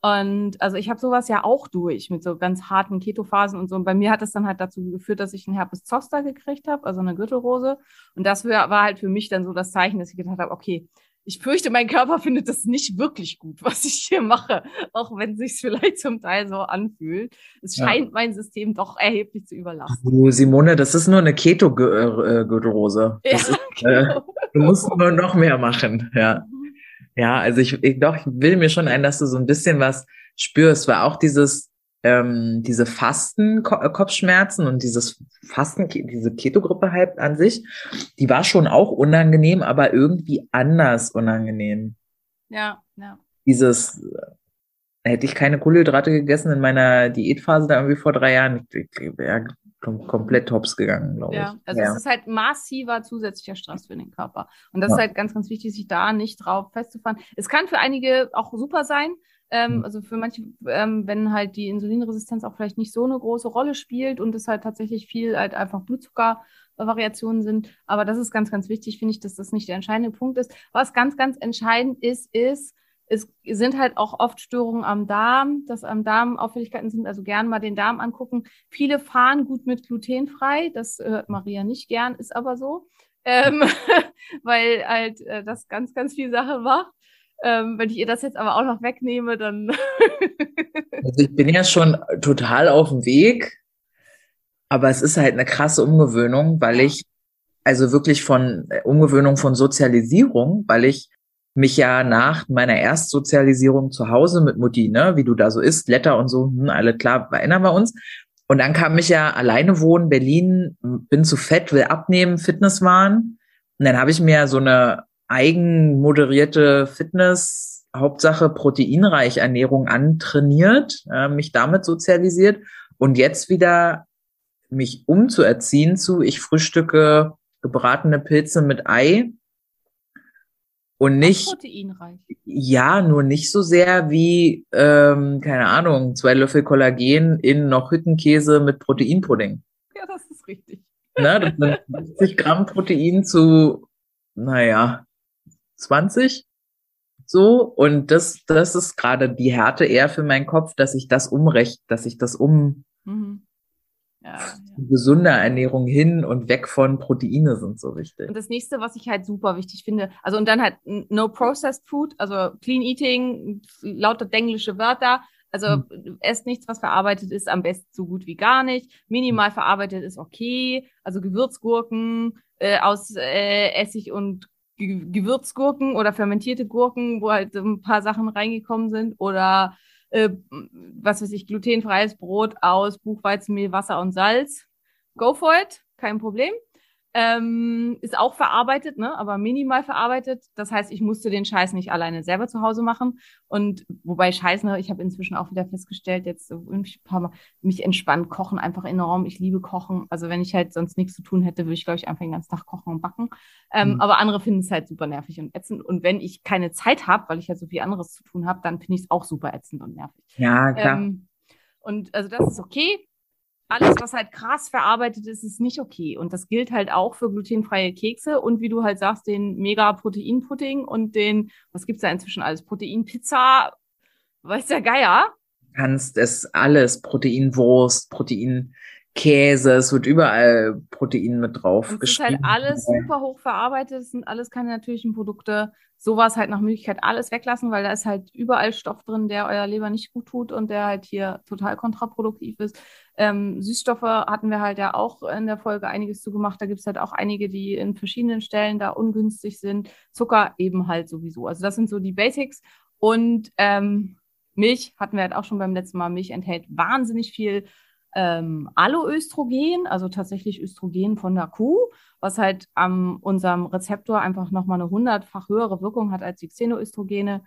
Und also ich habe sowas ja auch durch mit so ganz harten Ketophasen und so. Und bei mir hat es dann halt dazu geführt, dass ich einen Herpes Zoster gekriegt habe, also eine Gürtelrose. Und das war halt für mich dann so das Zeichen, dass ich gedacht habe, okay, ich fürchte, mein Körper findet das nicht wirklich gut, *laughs* was ich hier mache, auch wenn es sich vielleicht zum Teil so anfühlt. Es scheint ja. mein System doch erheblich zu überlasten. Du, Simone, das ist nur eine Keto-Gürtelrose. *laughs* Ja, ist, äh, genau. du musst nur noch mehr machen, ja. Mhm. Ja, also ich, ich doch, ich will mir schon ein, dass du so ein bisschen was spürst, weil auch dieses, ähm, diese Fasten-Kopfschmerzen und dieses Fasten, diese Keto-Gruppe halt an sich, die war schon auch unangenehm, aber irgendwie anders unangenehm. Ja, ja. Dieses, äh, hätte ich keine Kohlenhydrate gegessen in meiner Diätphase da irgendwie vor drei Jahren, ich, ich wäre kom komplett tops gegangen, glaube ja, ich. Also ja, also es ist halt massiver zusätzlicher Stress für den Körper. Und das ja. ist halt ganz, ganz wichtig, sich da nicht drauf festzufahren. Es kann für einige auch super sein. Ähm, mhm. Also für manche, ähm, wenn halt die Insulinresistenz auch vielleicht nicht so eine große Rolle spielt und es halt tatsächlich viel halt einfach Blutzuckervariationen sind. Aber das ist ganz, ganz wichtig, finde ich, dass das nicht der entscheidende Punkt ist. Was ganz, ganz entscheidend ist, ist, es sind halt auch oft Störungen am Darm, dass am Darm Auffälligkeiten sind, also gern mal den Darm angucken. Viele fahren gut mit glutenfrei, das hört Maria nicht gern, ist aber so, ähm, *laughs* weil halt äh, das ganz, ganz viel Sache macht. Ähm, wenn ich ihr das jetzt aber auch noch wegnehme, dann. *laughs* also ich bin ja schon total auf dem Weg, aber es ist halt eine krasse Umgewöhnung, weil ich, also wirklich von äh, Umgewöhnung von Sozialisierung, weil ich mich ja nach meiner Erstsozialisierung zu Hause mit Mutti, ne, wie du da so isst, Letter und so, hm, alle klar, erinnern wir uns. Und dann kam ich ja alleine wohnen, Berlin, bin zu fett, will abnehmen, Fitnesswahn. Und dann habe ich mir so eine eigenmoderierte Fitness, Hauptsache proteinreich Ernährung antrainiert, äh, mich damit sozialisiert und jetzt wieder mich umzuerziehen zu, ich frühstücke gebratene Pilze mit Ei und nicht proteinreich. Ja, nur nicht so sehr wie, ähm, keine Ahnung, zwei Löffel Kollagen in noch Hüttenkäse mit Proteinpudding. Ja, das ist richtig. Ne, das sind *laughs* 50 Gramm Protein zu, naja, 20. So, und das, das ist gerade die Härte eher für meinen Kopf, dass ich das umrecht, dass ich das um, mhm. Ja. Gesunder Ernährung hin und weg von Proteine sind so wichtig. Und das nächste, was ich halt super wichtig finde, also und dann halt no processed food, also clean eating, lauter denglische Wörter. Also hm. esst nichts, was verarbeitet ist, am besten so gut wie gar nicht. Minimal verarbeitet ist okay. Also Gewürzgurken äh, aus äh, Essig und Gewürzgurken oder fermentierte Gurken, wo halt ein paar Sachen reingekommen sind oder äh, was weiß ich, glutenfreies Brot aus Buchweizenmehl, Wasser und Salz. Go for it, kein Problem. Ähm, ist auch verarbeitet, ne? aber minimal verarbeitet. Das heißt, ich musste den Scheiß nicht alleine selber zu Hause machen. Und wobei Scheiß, ne, ich habe inzwischen auch wieder festgestellt, jetzt ein paar Mal, mich entspannt kochen einfach enorm. Ich liebe Kochen. Also wenn ich halt sonst nichts zu tun hätte, würde ich, glaube ich, einfach den ganzen Tag kochen und backen. Ähm, Mhm. Aber andere finden es halt super nervig und ätzend. Und wenn ich keine Zeit habe, weil ich halt so viel anderes zu tun habe, dann finde ich es auch super ätzend und nervig. Ja, klar. Ähm, und also das ist okay. Alles, was halt krass verarbeitet ist, ist nicht okay. Und das gilt halt auch für glutenfreie Kekse und wie du halt sagst, den Mega-Protein-Pudding und den, was gibt's da inzwischen alles? Protein-Pizza, weiß der Geier. kannst es alles, Proteinwurst, Proteinkäse, es wird überall Protein mit drauf es ist halt alles super hoch verarbeitet, es sind alles keine natürlichen Produkte. Sowas halt nach Möglichkeit alles weglassen, weil da ist halt überall Stoff drin, der euer Leber nicht gut tut und der halt hier total kontraproduktiv ist. Ähm, Süßstoffe hatten wir halt ja auch in der Folge einiges zu gemacht. Da gibt es halt auch einige, die in verschiedenen Stellen da ungünstig sind. Zucker eben halt sowieso. Also das sind so die Basics. Und ähm, Milch hatten wir halt auch schon beim letzten Mal. Milch enthält wahnsinnig viel ähm, Alloöstrogen, also tatsächlich Östrogen von der Kuh, was halt an unserem Rezeptor einfach nochmal eine hundertfach höhere Wirkung hat als die Xenoöstrogene.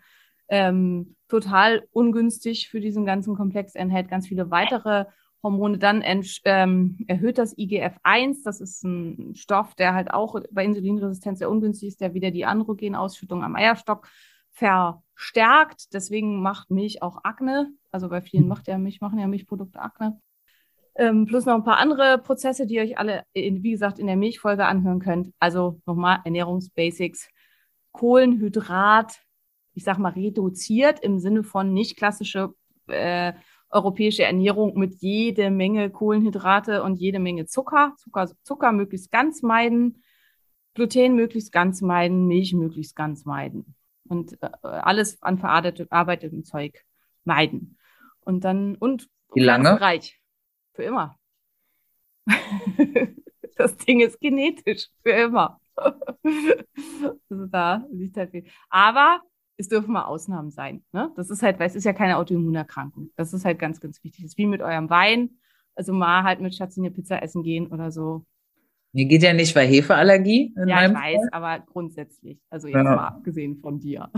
Ähm, total ungünstig für diesen ganzen Komplex, enthält ganz viele weitere Hormone. Dann ähm, erhöht das IGF-1, das ist ein Stoff, der halt auch bei Insulinresistenz sehr ungünstig ist, der wieder die Androgenausschüttung am Eierstock verstärkt. Deswegen macht Milch auch Akne. Also bei vielen macht ja Milch, machen ja Milchprodukte Akne. Ähm, plus noch ein paar andere Prozesse, die ihr euch alle, in, wie gesagt, in der Milchfolge anhören könnt. Also nochmal Ernährungsbasics. Kohlenhydrat, ich sag mal, reduziert im Sinne von nicht klassische äh, europäische Ernährung mit jede Menge Kohlenhydrate und jede Menge Zucker. Zucker, Zucker möglichst ganz meiden, Gluten möglichst ganz meiden, Milch möglichst ganz meiden. Und äh, alles an verarbeitetem Zeug meiden. Und dann, und Wie lange? pflanzenreich. Für immer. *laughs* das Ding ist genetisch. Für immer. *laughs* also da liegt halt viel. Aber es dürfen mal Ausnahmen sein. Ne? Das ist halt, weil es ist ja keine Autoimmunerkrankung. Das ist halt ganz, ganz wichtig. Das ist wie mit eurem Wein. Also mal halt mit Schatzi eine Pizza essen gehen oder so. Mir geht ja nicht bei Hefeallergie. Ja, ich weiß, aber grundsätzlich. Also jetzt Ja. mal abgesehen von dir.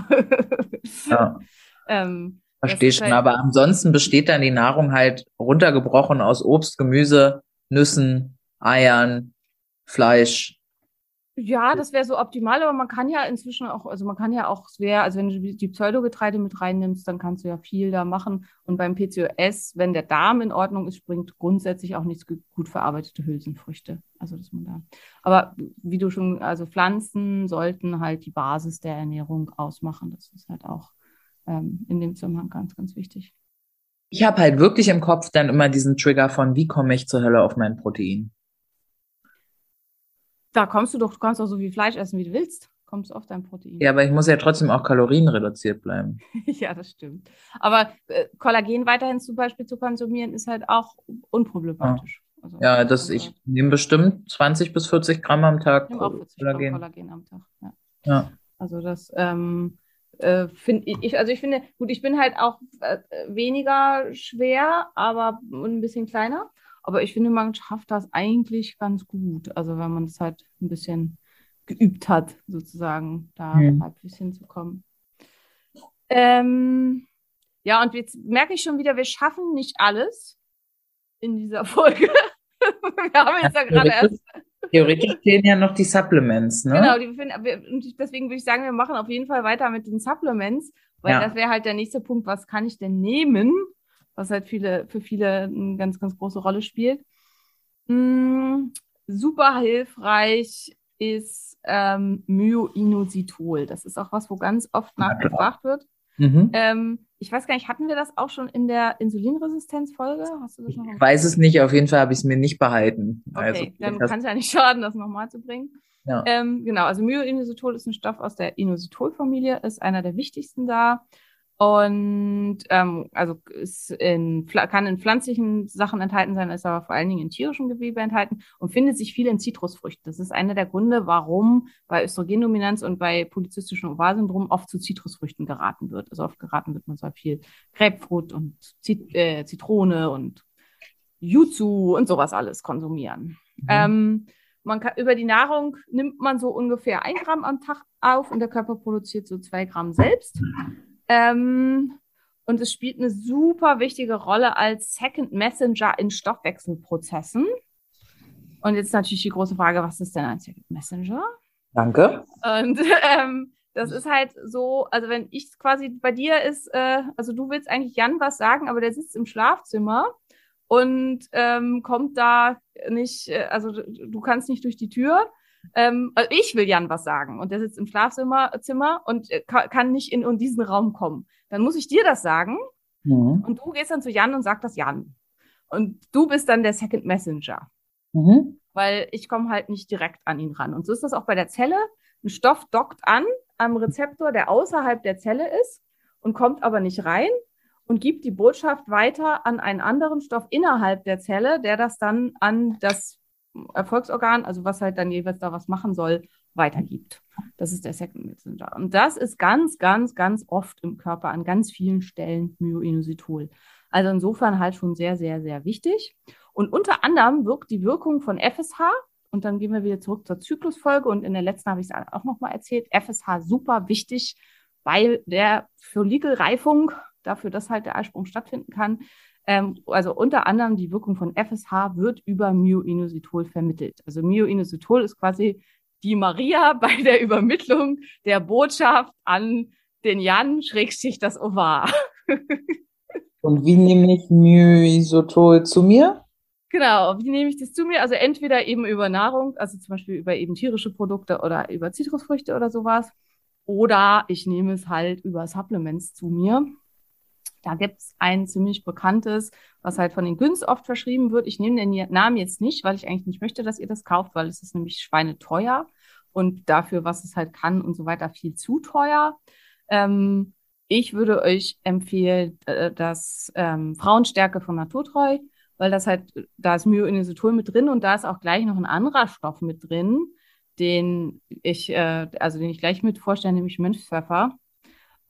Ja, *laughs* ähm, verstehe schon. halt- Aber ansonsten besteht dann die Nahrung halt runtergebrochen aus Obst, Gemüse, Nüssen, Eiern, Fleisch. Ja, das wäre so optimal, aber man kann ja inzwischen auch, also man kann ja auch schwer, also wenn du die Pseudogetreide mit reinnimmst, dann kannst du ja viel da machen. Und beim PCOS, wenn der Darm in Ordnung ist, bringt grundsätzlich auch nichts gut verarbeitete Hülsenfrüchte. Also dass man da. Aber wie du schon, also Pflanzen sollten halt die Basis der Ernährung ausmachen. Das ist halt auch ähm, in dem Zusammenhang ganz, ganz wichtig. Ich habe halt wirklich im Kopf dann immer diesen Trigger von, wie komme ich zur Hölle auf mein Protein? Da kommst du doch, du kannst auch so viel Fleisch essen, wie du willst. Kommst auf dein Protein. Ja, aber ich muss ja trotzdem auch kalorienreduziert bleiben. *laughs* Ja, das stimmt. Aber äh, Kollagen weiterhin zum Beispiel zu konsumieren, ist halt auch unproblematisch. Also, Ja, das, also, ich nehme bestimmt 20 bis 40 Gramm am Tag ich nehme auch 40 Gramm Kollagen. Kollagen am Tag. Ja. Ja. Also das ähm, äh, finde ich, also ich finde, gut, ich bin halt auch äh, weniger schwer, aber ein bisschen kleiner. Aber ich finde, man schafft das eigentlich ganz gut. Also wenn man es halt ein bisschen geübt hat, sozusagen, da Mhm. halbwegs hinzukommen. Ähm, ja, und jetzt merke ich schon wieder, wir schaffen nicht alles in dieser *laughs* Folge. wir haben jetzt ja gerade erst Theoretisch fehlen ja noch die Supplements, ne? Genau, die ich- deswegen würde ich sagen, wir machen auf jeden Fall weiter mit den Supplements, weil Ja. das wäre halt der nächste Punkt, was kann ich denn nehmen, was halt viele, für viele eine ganz, ganz große Rolle spielt. Mm, super hilfreich ist ähm, Myoinositol. Das ist auch was, wo ganz oft nachgefragt wird. Mhm. Ähm, ich weiß gar nicht, hatten wir das auch schon in der Insulinresistenz-Folge? Hast du das noch Ich weiß es nicht, auf jeden Fall habe ich es mir nicht behalten. Okay, Also, dann kann es ja nicht schaden, das nochmal zu bringen. ja. Ähm, genau, also Myoinositol ist ein Stoff aus der Inositol-Familie, ist einer der wichtigsten da. Und ähm, also ist in, kann in pflanzlichen Sachen enthalten sein, ist aber vor allen Dingen in tierischem Gewebe enthalten und findet sich viel in Zitrusfrüchten. Das ist einer der Gründe, warum bei Östrogendominanz und bei polyzystischem Ovarsyndrom oft zu Zitrusfrüchten geraten wird. Also oft geraten wird man so viel Grapefruit und Zit äh, Zitrone und Yuzu und sowas alles konsumieren. Mhm. Ähm, man kann, über die Nahrung nimmt man so ungefähr ein Gramm am Tag auf und der Körper produziert so zwei Gramm selbst. Ähm, und es spielt eine super wichtige Rolle als Second Messenger in Stoffwechselprozessen. Und jetzt natürlich die große Frage, was ist denn ein Second Messenger? Danke. Und ähm, das ist halt so, also wenn ich quasi bei dir ist, äh, also du willst eigentlich Jan was sagen, aber der sitzt im Schlafzimmer und ähm, kommt da nicht, äh, also du, du kannst nicht durch die Tür. Ähm, also ich will Jan was sagen und der sitzt im Schlafzimmer Zimmer und äh, ka kann nicht in, in diesen Raum kommen. Dann muss ich dir das sagen Mhm. und du gehst dann zu Jan und sagst das Jan. Und du bist dann der Second Messenger Mhm. weil ich komme halt nicht direkt an ihn ran. Und so ist das auch bei der Zelle. Ein Stoff dockt an am Rezeptor, der außerhalb der Zelle ist und kommt aber nicht rein und gibt die Botschaft weiter an einen anderen Stoff innerhalb der Zelle, der das dann an das Erfolgsorgan, also was halt dann jeweils da was machen soll, weitergibt. Das ist der Second Messenger. Und das ist ganz, ganz, ganz oft im Körper an ganz vielen Stellen Myoinositol. Also insofern halt schon sehr, sehr, sehr wichtig. Und unter anderem wirkt die Wirkung von FSH, und dann gehen wir wieder zurück zur Zyklusfolge, und in der letzten habe ich es auch nochmal erzählt, FSH super wichtig bei der Follikelreifung, dafür, dass halt der Eisprung stattfinden kann. Ähm, also unter anderem die Wirkung von FSH wird über Myoinositol vermittelt. Also Myoinositol ist quasi die Maria *laughs* bei der Übermittlung der Botschaft an den Jan, Schrägstrich das Ovar. Und wie nehme ich Myisotol zu mir? Genau, wie nehme ich das zu mir? Also entweder eben über Nahrung, also zum Beispiel über eben tierische Produkte oder über Zitrusfrüchte oder sowas. Oder ich nehme es halt über Supplements zu mir. Da gibt's ein ziemlich bekanntes, was halt von den Günst oft verschrieben wird. Ich nehme den Namen jetzt nicht, weil ich eigentlich nicht möchte, dass ihr das kauft, weil es ist nämlich schweineteuer und dafür, was es halt kann und so weiter, viel zu teuer. Ähm, ich würde euch empfehlen, äh, das ähm, Frauenstärke von Naturtreu, weil das halt, da ist Myoinositol mit drin und da ist auch gleich noch ein anderer Stoff mit drin, den ich, äh, also den ich gleich mit vorstelle, nämlich Mönchspfeffer.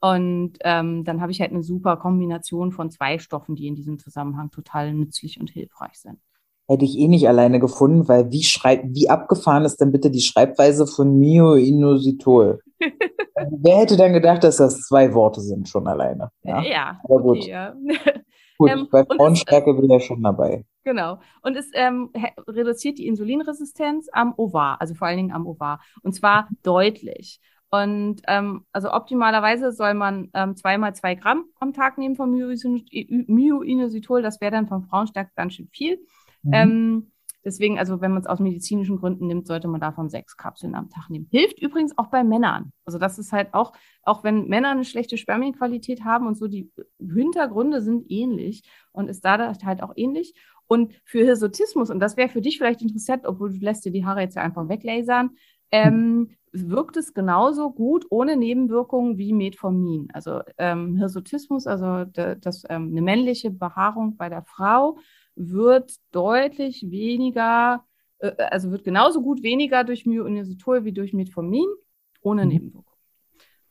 Und ähm, dann habe ich halt eine super Kombination von zwei Stoffen, die in diesem Zusammenhang total nützlich und hilfreich sind. Hätte ich eh nicht alleine gefunden, weil wie schreib, wie abgefahren ist denn bitte die Schreibweise von Myoinositol? *laughs* Also wer hätte dann gedacht, dass das zwei Worte sind schon alleine? Ja, ja Aber gut. okay, ja. *laughs* gut. ähm, bei es- Frauenstärke bin ich ja schon dabei. Genau. Und es ähm, reduziert die Insulinresistenz am Ovar, also vor allen Dingen am Ovar. Und zwar deutlich. Und ähm, also optimalerweise soll man ähm, zweimal zwei Gramm am Tag nehmen von Myoisin- Myoinositol. Das wäre dann von Frauenstärke ganz schön viel. Mhm. Ähm, deswegen, also wenn man es aus medizinischen Gründen nimmt, sollte man davon sechs Kapseln am Tag nehmen. Hilft übrigens auch bei Männern. Also das ist halt auch, auch wenn Männer eine schlechte Spermienqualität haben und so, die Hintergründe sind ähnlich und ist da halt auch ähnlich. Und für Hirsutismus, und das wäre für dich vielleicht interessant, obwohl du lässt dir die Haare jetzt ja einfach weglasern, ähm, wirkt es genauso gut ohne Nebenwirkungen wie Metformin. Also ähm, Hirsutismus, also de, das, ähm, eine männliche Behaarung bei der Frau, wird deutlich weniger, äh, also wird genauso gut weniger durch Myoinositol wie durch Metformin, ohne Mhm. Nebenwirkungen.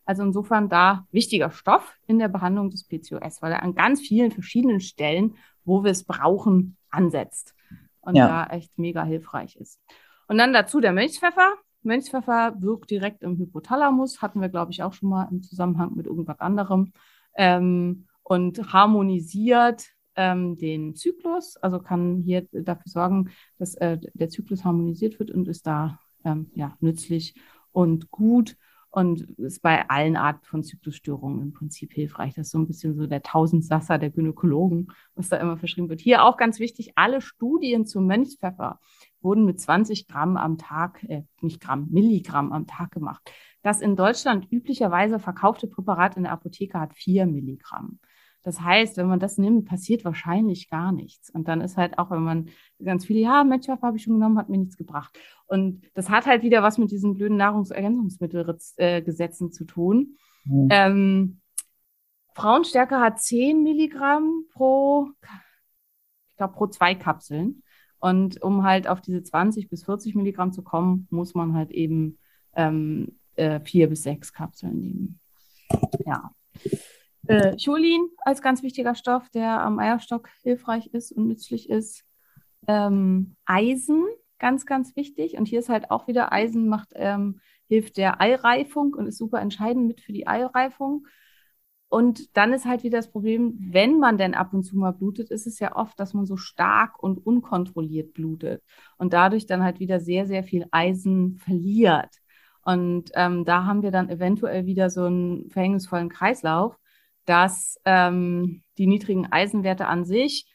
Also insofern da wichtiger Stoff in der Behandlung des PCOS, weil er an ganz vielen verschiedenen Stellen, wo wir es brauchen, ansetzt und Ja. da echt mega hilfreich ist. Und dann dazu der Mönchspfeffer. Mönchspfeffer wirkt direkt im Hypothalamus, hatten wir, glaube ich, auch schon mal im Zusammenhang mit irgendwas anderem. Ähm, und harmonisiert ähm, den Zyklus, also kann hier dafür sorgen, dass äh, der Zyklus harmonisiert wird und ist da ähm, ja, nützlich und gut und ist bei allen Arten von Zyklusstörungen im Prinzip hilfreich. Das ist so ein bisschen so der Tausendsasser der Gynäkologen, was da immer verschrieben wird. Hier auch ganz wichtig, alle Studien zum Mönchspfeffer wurden mit 20 Gramm am Tag, äh, nicht Gramm, Milligramm am Tag gemacht. Das in Deutschland üblicherweise verkaufte Präparat in der Apotheke hat 4 Milligramm. Das heißt, wenn man das nimmt, passiert wahrscheinlich gar nichts. Und dann ist halt auch, wenn man ganz viele, ja, Mönchspfeffer habe ich schon genommen, hat mir nichts gebracht. Und das hat halt wieder was mit diesen blöden Nahrungsergänzungsmittelgesetzen zu tun. Mhm. Ähm, Frauenstärke hat 10 Milligramm pro, ich glaube, pro zwei Kapseln. Und um halt auf diese 20 bis 40 Milligramm zu kommen, muss man halt eben ähm, äh, vier bis sechs Kapseln nehmen. Ja. Äh, Cholin als ganz wichtiger Stoff, der am Eierstock hilfreich ist und nützlich ist. Ähm, Eisen, ganz, ganz wichtig. Und hier ist halt auch wieder Eisen macht, ähm, hilft der Eireifung und ist super entscheidend mit für die Eireifung. Und dann ist halt wieder das Problem, wenn man denn ab und zu mal blutet, ist es ja oft, dass man so stark und unkontrolliert blutet und dadurch dann halt wieder sehr, sehr viel Eisen verliert. Und ähm, da haben wir dann eventuell wieder so einen verhängnisvollen Kreislauf, dass ähm, die niedrigen Eisenwerte an sich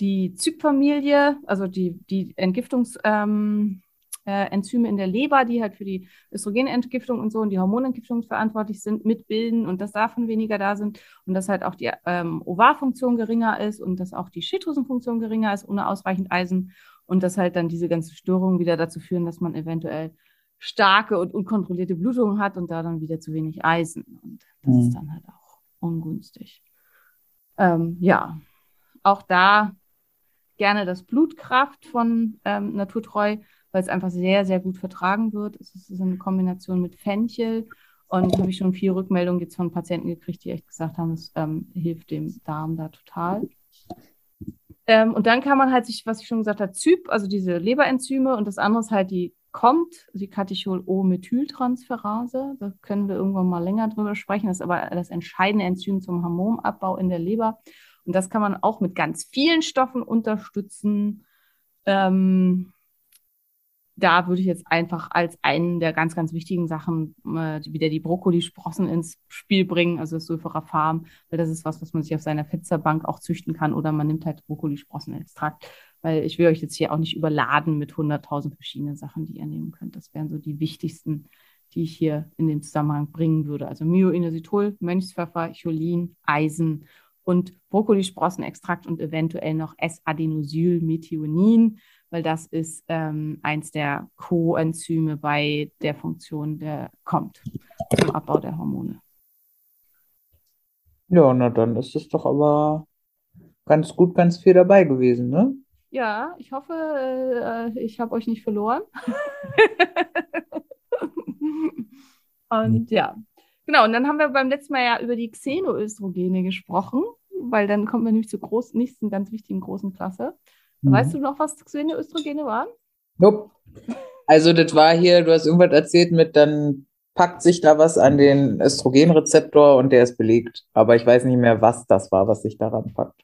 die Zypfamilie, also die, die Entgiftungs, ähm, äh, Enzyme in der Leber, die halt für die Östrogenentgiftung und so und die Hormonentgiftung verantwortlich sind, mitbilden und dass davon weniger da sind und dass halt auch die ähm, Ovarfunktion geringer ist und dass auch die Schilddrüsenfunktion geringer ist ohne ausreichend Eisen und dass halt dann diese ganzen Störungen wieder dazu führen, dass man eventuell starke und unkontrollierte Blutungen hat und da dann wieder zu wenig Eisen. Und das mhm. ist dann halt auch ungünstig. Ähm, ja, auch da gerne das Blutkraft von ähm, Naturtreu weil es einfach sehr, sehr gut vertragen wird. Es ist eine Kombination mit Fenchel. Und habe ich schon viel Rückmeldungen jetzt von Patienten gekriegt, die echt gesagt haben, es ähm, hilft dem Darm da total. Ähm, und dann kann man halt sich, was ich schon gesagt habe, Zyp, also diese Leberenzyme und das andere ist halt die kommt, die Catechol-O-Methyltransferase. Da können wir irgendwann mal länger drüber sprechen. Das ist aber das entscheidende Enzym zum Hormonabbau in der Leber. Und das kann man auch mit ganz vielen Stoffen unterstützen. Ähm, da würde ich jetzt einfach als einen der ganz, ganz wichtigen Sachen äh, wieder die Brokkolisprossen ins Spiel bringen, also das Sulforaphan, weil das ist was, was man sich auf seiner Pizzabank auch züchten kann oder man nimmt halt Brokkolisprossenextrakt, weil ich will euch jetzt hier auch nicht überladen mit 100.000 verschiedenen Sachen, die ihr nehmen könnt. Das wären so die wichtigsten, die ich hier in den Zusammenhang bringen würde. Also Myoinositol, Mönchspfeffer, Cholin, Eisen und Brokkolisprossenextrakt und eventuell noch S-Adenosylmethionin weil das ist ähm, eins der Coenzyme bei der Funktion, der kommt zum Abbau der Hormone. Ja, na dann ist es doch aber ganz gut, ganz viel dabei gewesen, ne? Ja, ich hoffe, äh, ich habe euch nicht verloren. *laughs* und ja, genau. Und dann haben wir beim letzten Mal ja über die Xenoöstrogene gesprochen, weil dann kommt man nämlich zur großen, nächsten ganz wichtigen großen Klasse. Mhm. Weißt du noch, was Xenoöstrogene waren? Nope. Also das war hier, du hast irgendwas erzählt mit, dann packt sich da was an den Östrogenrezeptor und der ist belegt. Aber ich weiß nicht mehr, was das war, was sich daran packt.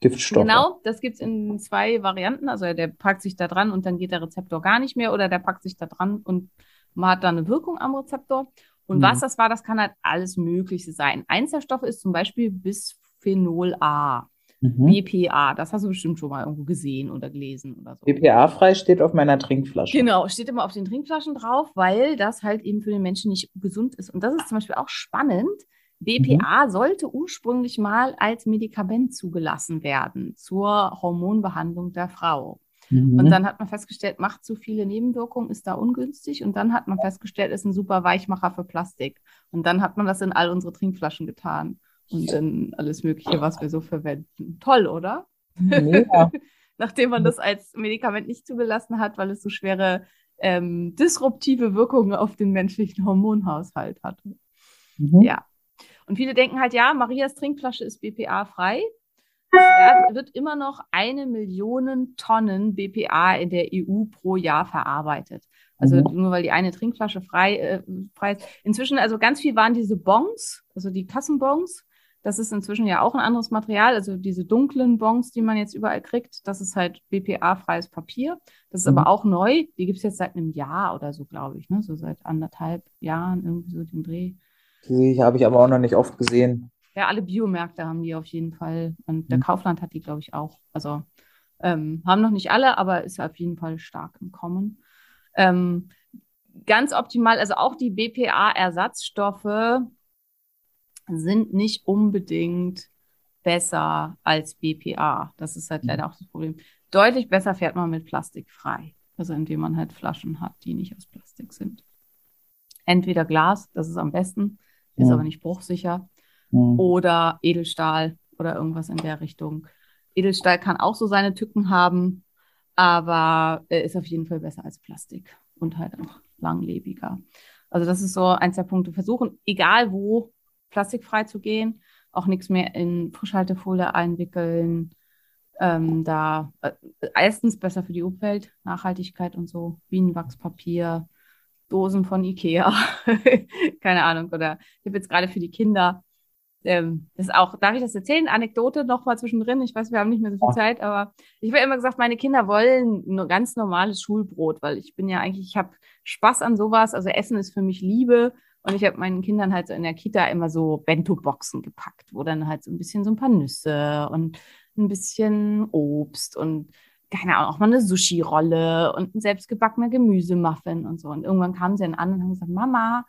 Giftstoffe. Genau, das gibt es in zwei Varianten. Also der packt sich da dran und dann geht der Rezeptor gar nicht mehr oder der packt sich da dran und man hat da eine Wirkung am Rezeptor. Und mhm. was das war, das kann halt alles Mögliche sein. Eins der Stoffe ist zum Beispiel Bisphenol A. Mhm. BPA, das hast du bestimmt schon mal irgendwo gesehen oder gelesen oder so. BPA-frei steht auf meiner Trinkflasche. Genau, steht immer auf den Trinkflaschen drauf, weil das halt eben für den Menschen nicht gesund ist. Und das ist zum Beispiel auch spannend. BPA mhm. sollte ursprünglich mal als Medikament zugelassen werden zur Hormonbehandlung der Frau. Mhm. Und dann hat man festgestellt, macht zu viele Nebenwirkungen, ist da ungünstig. Und dann hat man festgestellt, ist ein super Weichmacher für Plastik. Und dann hat man das in all unsere Trinkflaschen getan und dann alles Mögliche, was wir so verwenden. Toll, oder? Ja. *laughs* Nachdem man das als Medikament nicht zugelassen hat, weil es so schwere ähm, disruptive Wirkungen auf den menschlichen Hormonhaushalt hat. Mhm. Ja. Und viele denken halt, ja, Marias Trinkflasche ist BPA-frei. Es *laughs* wird immer noch eine Million Tonnen BPA in der EU pro Jahr verarbeitet. Also mhm. nur weil die eine Trinkflasche frei, äh, frei ist. Inzwischen, also ganz viel waren diese Bons, also die Kassenbons. Das ist inzwischen ja auch ein anderes Material. Also diese dunklen Bons, die man jetzt überall kriegt, das ist halt BPA-freies Papier. Das ist mhm. aber auch neu. Die gibt es jetzt seit einem Jahr oder so, glaube ich. Ne? So seit anderthalb Jahren irgendwie so den Dreh. Die habe ich aber auch noch nicht oft gesehen. Ja, alle Biomärkte haben die auf jeden Fall. Und der mhm. Kaufland hat die, glaube ich, auch. Also ähm, haben noch nicht alle, aber ist auf jeden Fall stark im Kommen. Ähm, ganz optimal, also auch die BPA-Ersatzstoffe sind nicht unbedingt besser als BPA. Das ist halt leider auch das Problem. Deutlich besser fährt man mit Plastik frei. Also indem man halt Flaschen hat, die nicht aus Plastik sind. Entweder Glas, das ist am besten, ist ja. aber nicht bruchsicher. Ja. Oder Edelstahl oder irgendwas in der Richtung. Edelstahl kann auch so seine Tücken haben, aber ist auf jeden Fall besser als Plastik und halt auch langlebiger. Also das ist so eins der Punkte. Versuchen, egal wo, plastikfrei zu gehen, auch nichts mehr in Frischhaltefolie einwickeln, ähm, da äh, erstens besser für die Umwelt, Nachhaltigkeit und so, Bienenwachspapier, Dosen von Ikea, *laughs* keine Ahnung. Oder ich habe jetzt gerade für die Kinder, ähm, das ist auch, darf ich das erzählen? Anekdote noch mal zwischendrin. Ich weiß, wir haben nicht mehr so viel Zeit, aber ich habe immer gesagt, meine Kinder wollen nur ganz normales Schulbrot, weil ich bin ja eigentlich, ich habe Spaß an sowas. Also Essen ist für mich Liebe. Und ich habe meinen Kindern halt so in der Kita immer so Bento-Boxen gepackt, wo dann halt so ein bisschen so ein paar Nüsse und ein bisschen Obst und keine Ahnung, auch mal eine Sushi-Rolle und ein selbstgebackener Gemüsemuffin und so. Und irgendwann kamen sie dann an und haben gesagt, Mama,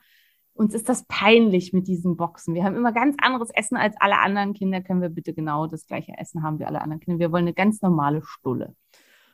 uns ist das peinlich mit diesen Boxen. Wir haben immer ganz anderes Essen als alle anderen Kinder. Können wir bitte genau das gleiche Essen haben wie alle anderen Kinder? Wir wollen eine ganz normale Stulle.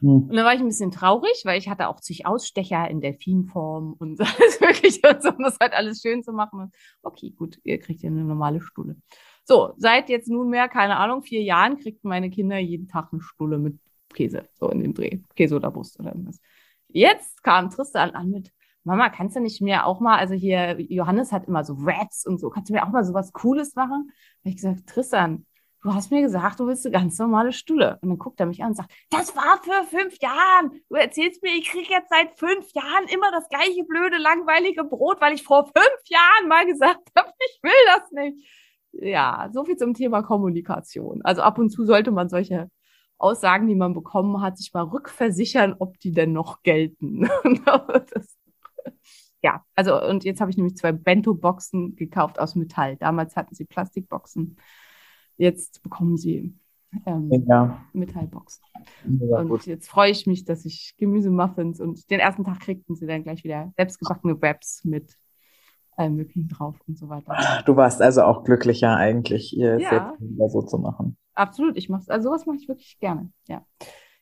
Hm. Und dann war ich ein bisschen traurig, weil ich hatte auch zig Ausstecher in Delfinform und *laughs* alles Mögliche und so, um das halt alles schön zu machen. Okay, gut, ihr kriegt ja eine normale Stulle. So, seit jetzt nunmehr, keine Ahnung, vier Jahren kriegten meine Kinder jeden Tag eine Stulle mit Käse, so in dem Dreh. Käse oder Brust oder irgendwas. Jetzt kam Tristan an mit, Mama, kannst du nicht mehr auch mal, also hier, Johannes hat immer so Rats und so, kannst du mir auch mal so was Cooles machen? Da ich gesagt, Tristan, du hast mir gesagt, du willst eine ganz normale Stulle. Und dann guckt er mich an und sagt, das war für fünf Jahren. Du erzählst mir, ich kriege jetzt seit fünf Jahren immer das gleiche blöde, langweilige Brot, weil ich vor fünf Jahren mal gesagt *laughs* habe, ich will das nicht ja, so viel zum Thema Kommunikation. Also ab und zu sollte man solche Aussagen, die man bekommen hat, sich mal rückversichern, ob die denn noch gelten. *laughs* das, ja, also und jetzt habe ich nämlich zwei Bento-Boxen gekauft aus Metall. Damals hatten sie Plastikboxen. Jetzt bekommen sie ähm, ja. Metallboxen. Ja, und jetzt freue ich mich, dass ich Gemüsemuffins und den ersten Tag kriegten sie dann gleich wieder selbstgebackene Wraps mit allem Möglichen drauf und so weiter. Du warst also auch glücklicher eigentlich, ihr ja. selbst so zu machen. Absolut, ich mache also sowas mache ich wirklich gerne. Ja,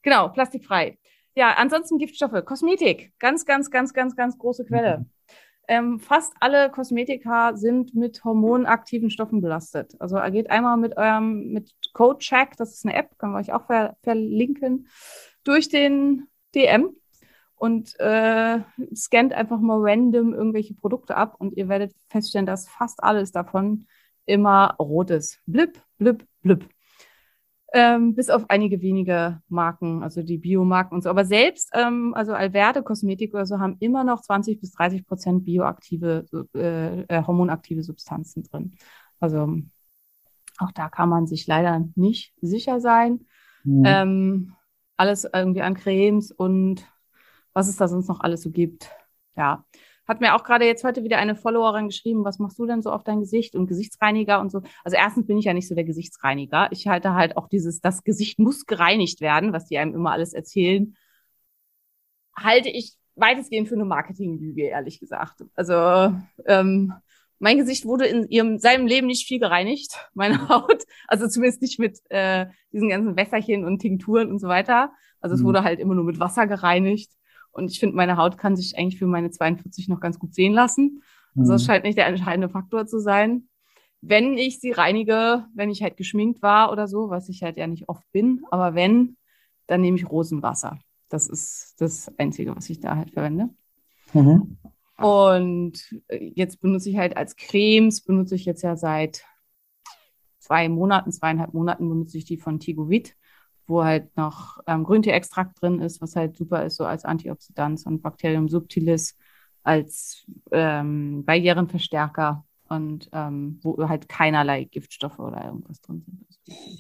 genau, plastikfrei. Ja, ansonsten Giftstoffe, Kosmetik, ganz, ganz, ganz, ganz, ganz große Quelle. Mhm. Ähm, fast alle Kosmetika sind mit hormonaktiven Stoffen belastet. Also geht einmal mit eurem mit CodeCheck, das ist eine App, können wir euch auch ver verlinken, durch den DM und äh, scannt einfach mal random irgendwelche Produkte ab und ihr werdet feststellen, dass fast alles davon immer rot ist. Blip, blip, blip. Ähm, bis auf einige wenige Marken, also die Biomarken und so. Aber selbst, ähm, also Alverde Kosmetik oder so, haben immer noch 20 bis 30 Prozent bioaktive, äh, äh, hormonaktive Substanzen drin. Also auch da kann man sich leider nicht sicher sein. Mhm. Ähm, alles irgendwie an Cremes und was es da sonst noch alles so gibt. Ja. Hat mir auch gerade jetzt heute wieder eine Followerin geschrieben, was machst du denn so auf dein Gesicht und Gesichtsreiniger und so. Also erstens bin ich ja nicht so der Gesichtsreiniger. Ich halte halt auch dieses, das Gesicht muss gereinigt werden, was die einem immer alles erzählen, halte ich weitestgehend für eine Marketinglüge, ehrlich gesagt. Also ähm, mein Gesicht wurde in ihrem, seinem Leben nicht viel gereinigt, meine *laughs* Haut. Also zumindest nicht mit äh, diesen ganzen Wässerchen und Tinkturen und so weiter. Also mhm. es wurde halt immer nur mit Wasser gereinigt. Und ich finde, meine Haut kann sich eigentlich für meine 42 noch ganz gut sehen lassen. Also das mhm. scheint nicht der entscheidende Faktor zu sein. Wenn ich sie reinige, wenn ich halt geschminkt war oder so, was ich halt ja nicht oft bin, aber wenn, dann nehme ich Rosenwasser. Das ist das Einzige, was ich da halt verwende. Mhm. Und jetzt benutze ich halt als Cremes, benutze ich jetzt ja seit zwei Monaten, zweieinhalb Monaten benutze ich die von Tigovit wo halt noch ähm, Grünteeextrakt drin ist, was halt super ist, so als Antioxidant und Bacterium subtilis als ähm, Barrierenverstärker und ähm, wo halt keinerlei Giftstoffe oder irgendwas drin sind.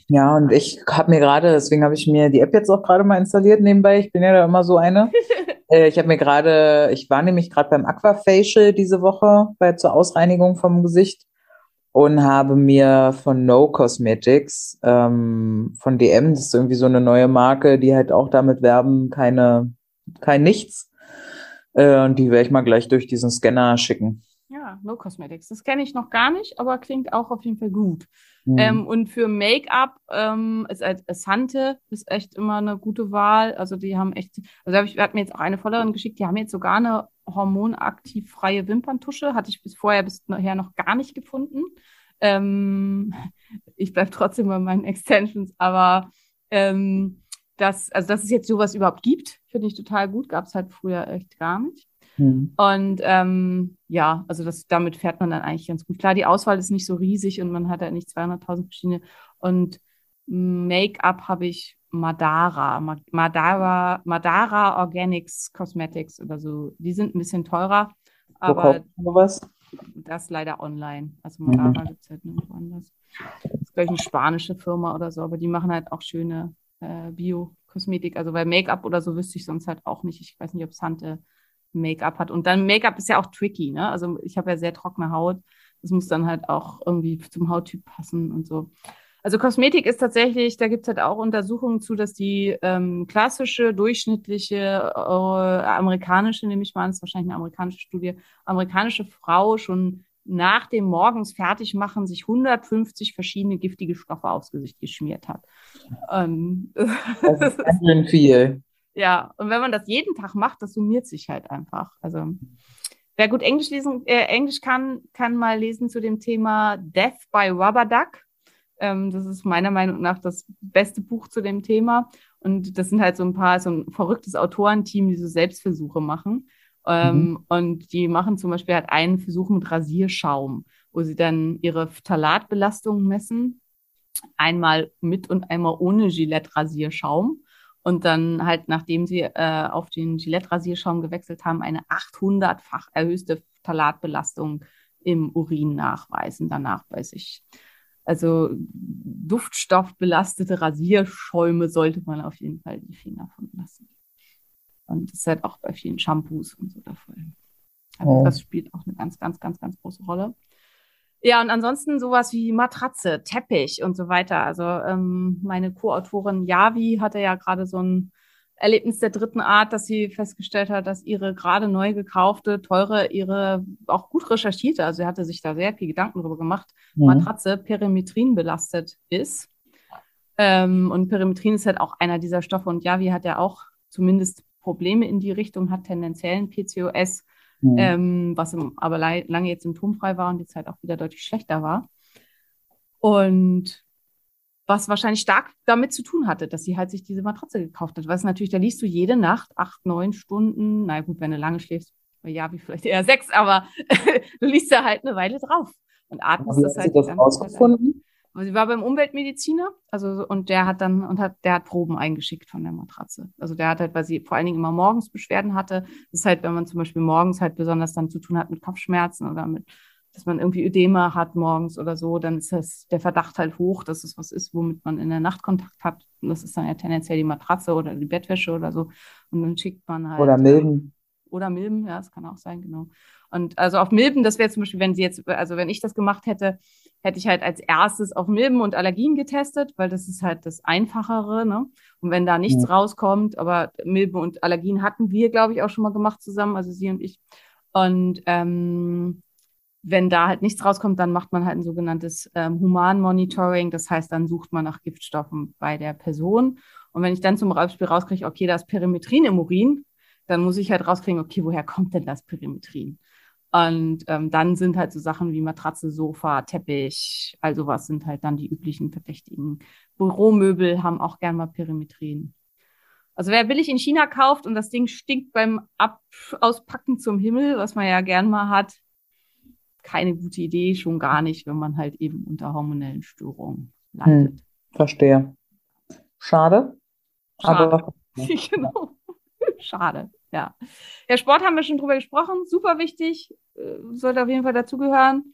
Ja, und ich habe mir gerade, deswegen habe ich mir die App jetzt auch gerade mal installiert nebenbei. Ich bin ja da immer so eine. *laughs* äh, ich habe mir gerade, ich war nämlich gerade beim Aquafacial diese Woche bei zur Ausreinigung vom Gesicht und habe mir von No Cosmetics ähm, von DM, das ist irgendwie so eine neue Marke, die halt auch damit werben, keine, kein Nichts. Äh, und die werde ich mal gleich durch diesen Scanner schicken. Ja, No Cosmetics. Das kenne ich noch gar nicht, aber klingt auch auf jeden Fall gut. Mhm. Ähm, und für Make-up ähm, ist als Asante ist echt immer eine gute Wahl. Also die haben echt, also hab ich hat mir jetzt auch eine Vollerin geschickt, die haben jetzt sogar eine hormonaktiv freie Wimperntusche. Hatte ich bis vorher bisher noch gar nicht gefunden. Ähm, *laughs* ich bleibe trotzdem bei meinen Extensions, aber ähm, das, also dass es jetzt sowas überhaupt gibt, finde ich total gut. Gab es halt früher echt gar nicht. Mhm. Und ähm, ja, also das, damit fährt man dann eigentlich ganz gut. Klar, die Auswahl ist nicht so riesig und man hat halt nicht 200.000 verschiedene. Und Make-up habe ich Madara, Ma- Madara, Madara Organics Cosmetics oder so. Die sind ein bisschen teurer, aber das leider online. Also Mhm. Madara gibt es halt nirgendwo anders. Das ist, glaube ich, eine spanische Firma oder so, aber die machen halt auch schöne äh, Bio-Kosmetik. Also weil Make-up oder so wüsste ich sonst halt auch nicht. Ich weiß nicht, ob Sante Make-up hat. Und dann Make-up ist ja auch tricky, ne? Also ich habe ja sehr trockene Haut. Das muss dann halt auch irgendwie zum Hauttyp passen und so. Also Kosmetik ist tatsächlich, da gibt es halt auch Untersuchungen zu, dass die ähm, klassische, durchschnittliche, äh, amerikanische, nehme ich mal an, ist wahrscheinlich eine amerikanische Studie, amerikanische Frau schon nach dem morgens Fertigmachen sich 150 verschiedene giftige Stoffe aufs Gesicht geschmiert hat. Ähm, Das ist *laughs* ganz schön viel. ja, und wenn man das jeden Tag macht, das summiert sich halt einfach. Also wer gut Englisch lesen, äh, Englisch kann, kann mal lesen zu dem Thema Death by Rubber Duck. Ähm, das ist meiner Meinung nach das beste Buch zu dem Thema. Und das sind halt so ein paar, so ein verrücktes Autorenteam, die so Selbstversuche machen. Ähm, Und die machen zum Beispiel halt einen Versuch mit Rasierschaum, wo sie dann ihre Phthalatbelastung messen. Einmal mit und einmal ohne Gillette-Rasierschaum. Und dann halt, nachdem sie äh, auf den Gillette-Rasierschaum gewechselt haben, eine 800-fach erhöhte Phthalatbelastung im Urin nachweisen, danach bei sich. Also duftstoffbelastete Rasierschäume sollte man auf jeden Fall die Finger von lassen. Und das ist halt auch bei vielen Shampoos und so der Fall. Also Oh. das spielt auch eine ganz, ganz, ganz, ganz große Rolle. Ja, und ansonsten sowas wie Matratze, Teppich und so weiter. Also ähm, meine Co-Autorin Yavi hatte ja gerade so ein Erlebnis der dritten Art, dass sie festgestellt hat, dass ihre gerade neu gekaufte, teure, ihre auch gut recherchierte, also sie hatte sich da sehr viel Gedanken darüber gemacht, Mhm. Matratze Perimetrin belastet ist. Ähm, und Perimetrin ist halt auch einer dieser Stoffe. Und Yavi hat ja auch zumindest Probleme in die Richtung, hat tendenziell ein PCOS, Mhm. ähm, was aber lange jetzt symptomfrei war und jetzt halt auch wieder deutlich schlechter war. Und was wahrscheinlich stark damit zu tun hatte, dass sie halt sich diese Matratze gekauft hat. Was natürlich, da liest du jede Nacht acht, neun Stunden. Na gut, wenn du lange schläfst, ja, wie vielleicht eher sechs, aber *laughs* du liest da halt eine Weile drauf und atmest Wie das hat halt sie das die ganze Zeit ein. rausgefunden? Sie war beim Umweltmediziner, also und der hat dann und hat der hat Proben eingeschickt von der Matratze. Also der hat halt, weil sie vor allen Dingen immer morgens Beschwerden hatte, das ist halt, wenn man zum Beispiel morgens halt besonders dann zu tun hat mit Kopfschmerzen oder mit, dass man irgendwie Ödema hat morgens oder so, dann ist das der Verdacht halt hoch, dass es was ist, womit man in der Nacht Kontakt hat. Und das ist dann ja tendenziell die Matratze oder die Bettwäsche oder so. Und dann schickt man halt Oder Milben? oder Milben, ja, das kann auch sein, genau. Und also auf Milben, das wäre zum Beispiel, wenn sie jetzt, also wenn ich das gemacht hätte, hätte ich halt als erstes auf Milben und Allergien getestet, weil das ist halt das Einfachere, ne? Und wenn da nichts Ja. rauskommt, aber Milben und Allergien hatten wir, glaube ich, auch schon mal gemacht zusammen, also sie und ich. Und ähm, wenn da halt nichts rauskommt, dann macht man halt ein sogenanntes ähm, Human-Monitoring. Das heißt, dann sucht man nach Giftstoffen bei der Person. Und wenn ich dann zum Beispiel rauskriege, okay, da ist Perimetrin im Urin, dann muss ich halt rauskriegen, okay, woher kommt denn das Perimetrin? Und ähm, dann sind halt so Sachen wie Matratze, Sofa, Teppich, all sowas sind halt dann die üblichen Verdächtigen. Büromöbel haben auch gern mal Perimetrin. Also wer billig in China kauft und das Ding stinkt beim Ab Auspacken zum Himmel, was man ja gern mal hat, keine gute Idee, schon gar nicht, wenn man halt eben unter hormonellen Störungen leidet. Verstehe. Schade. Schade. *laughs* Aber *laughs* genau. Schade, ja. Ja, Sport haben wir schon drüber gesprochen, super wichtig, äh, sollte auf jeden Fall dazugehören.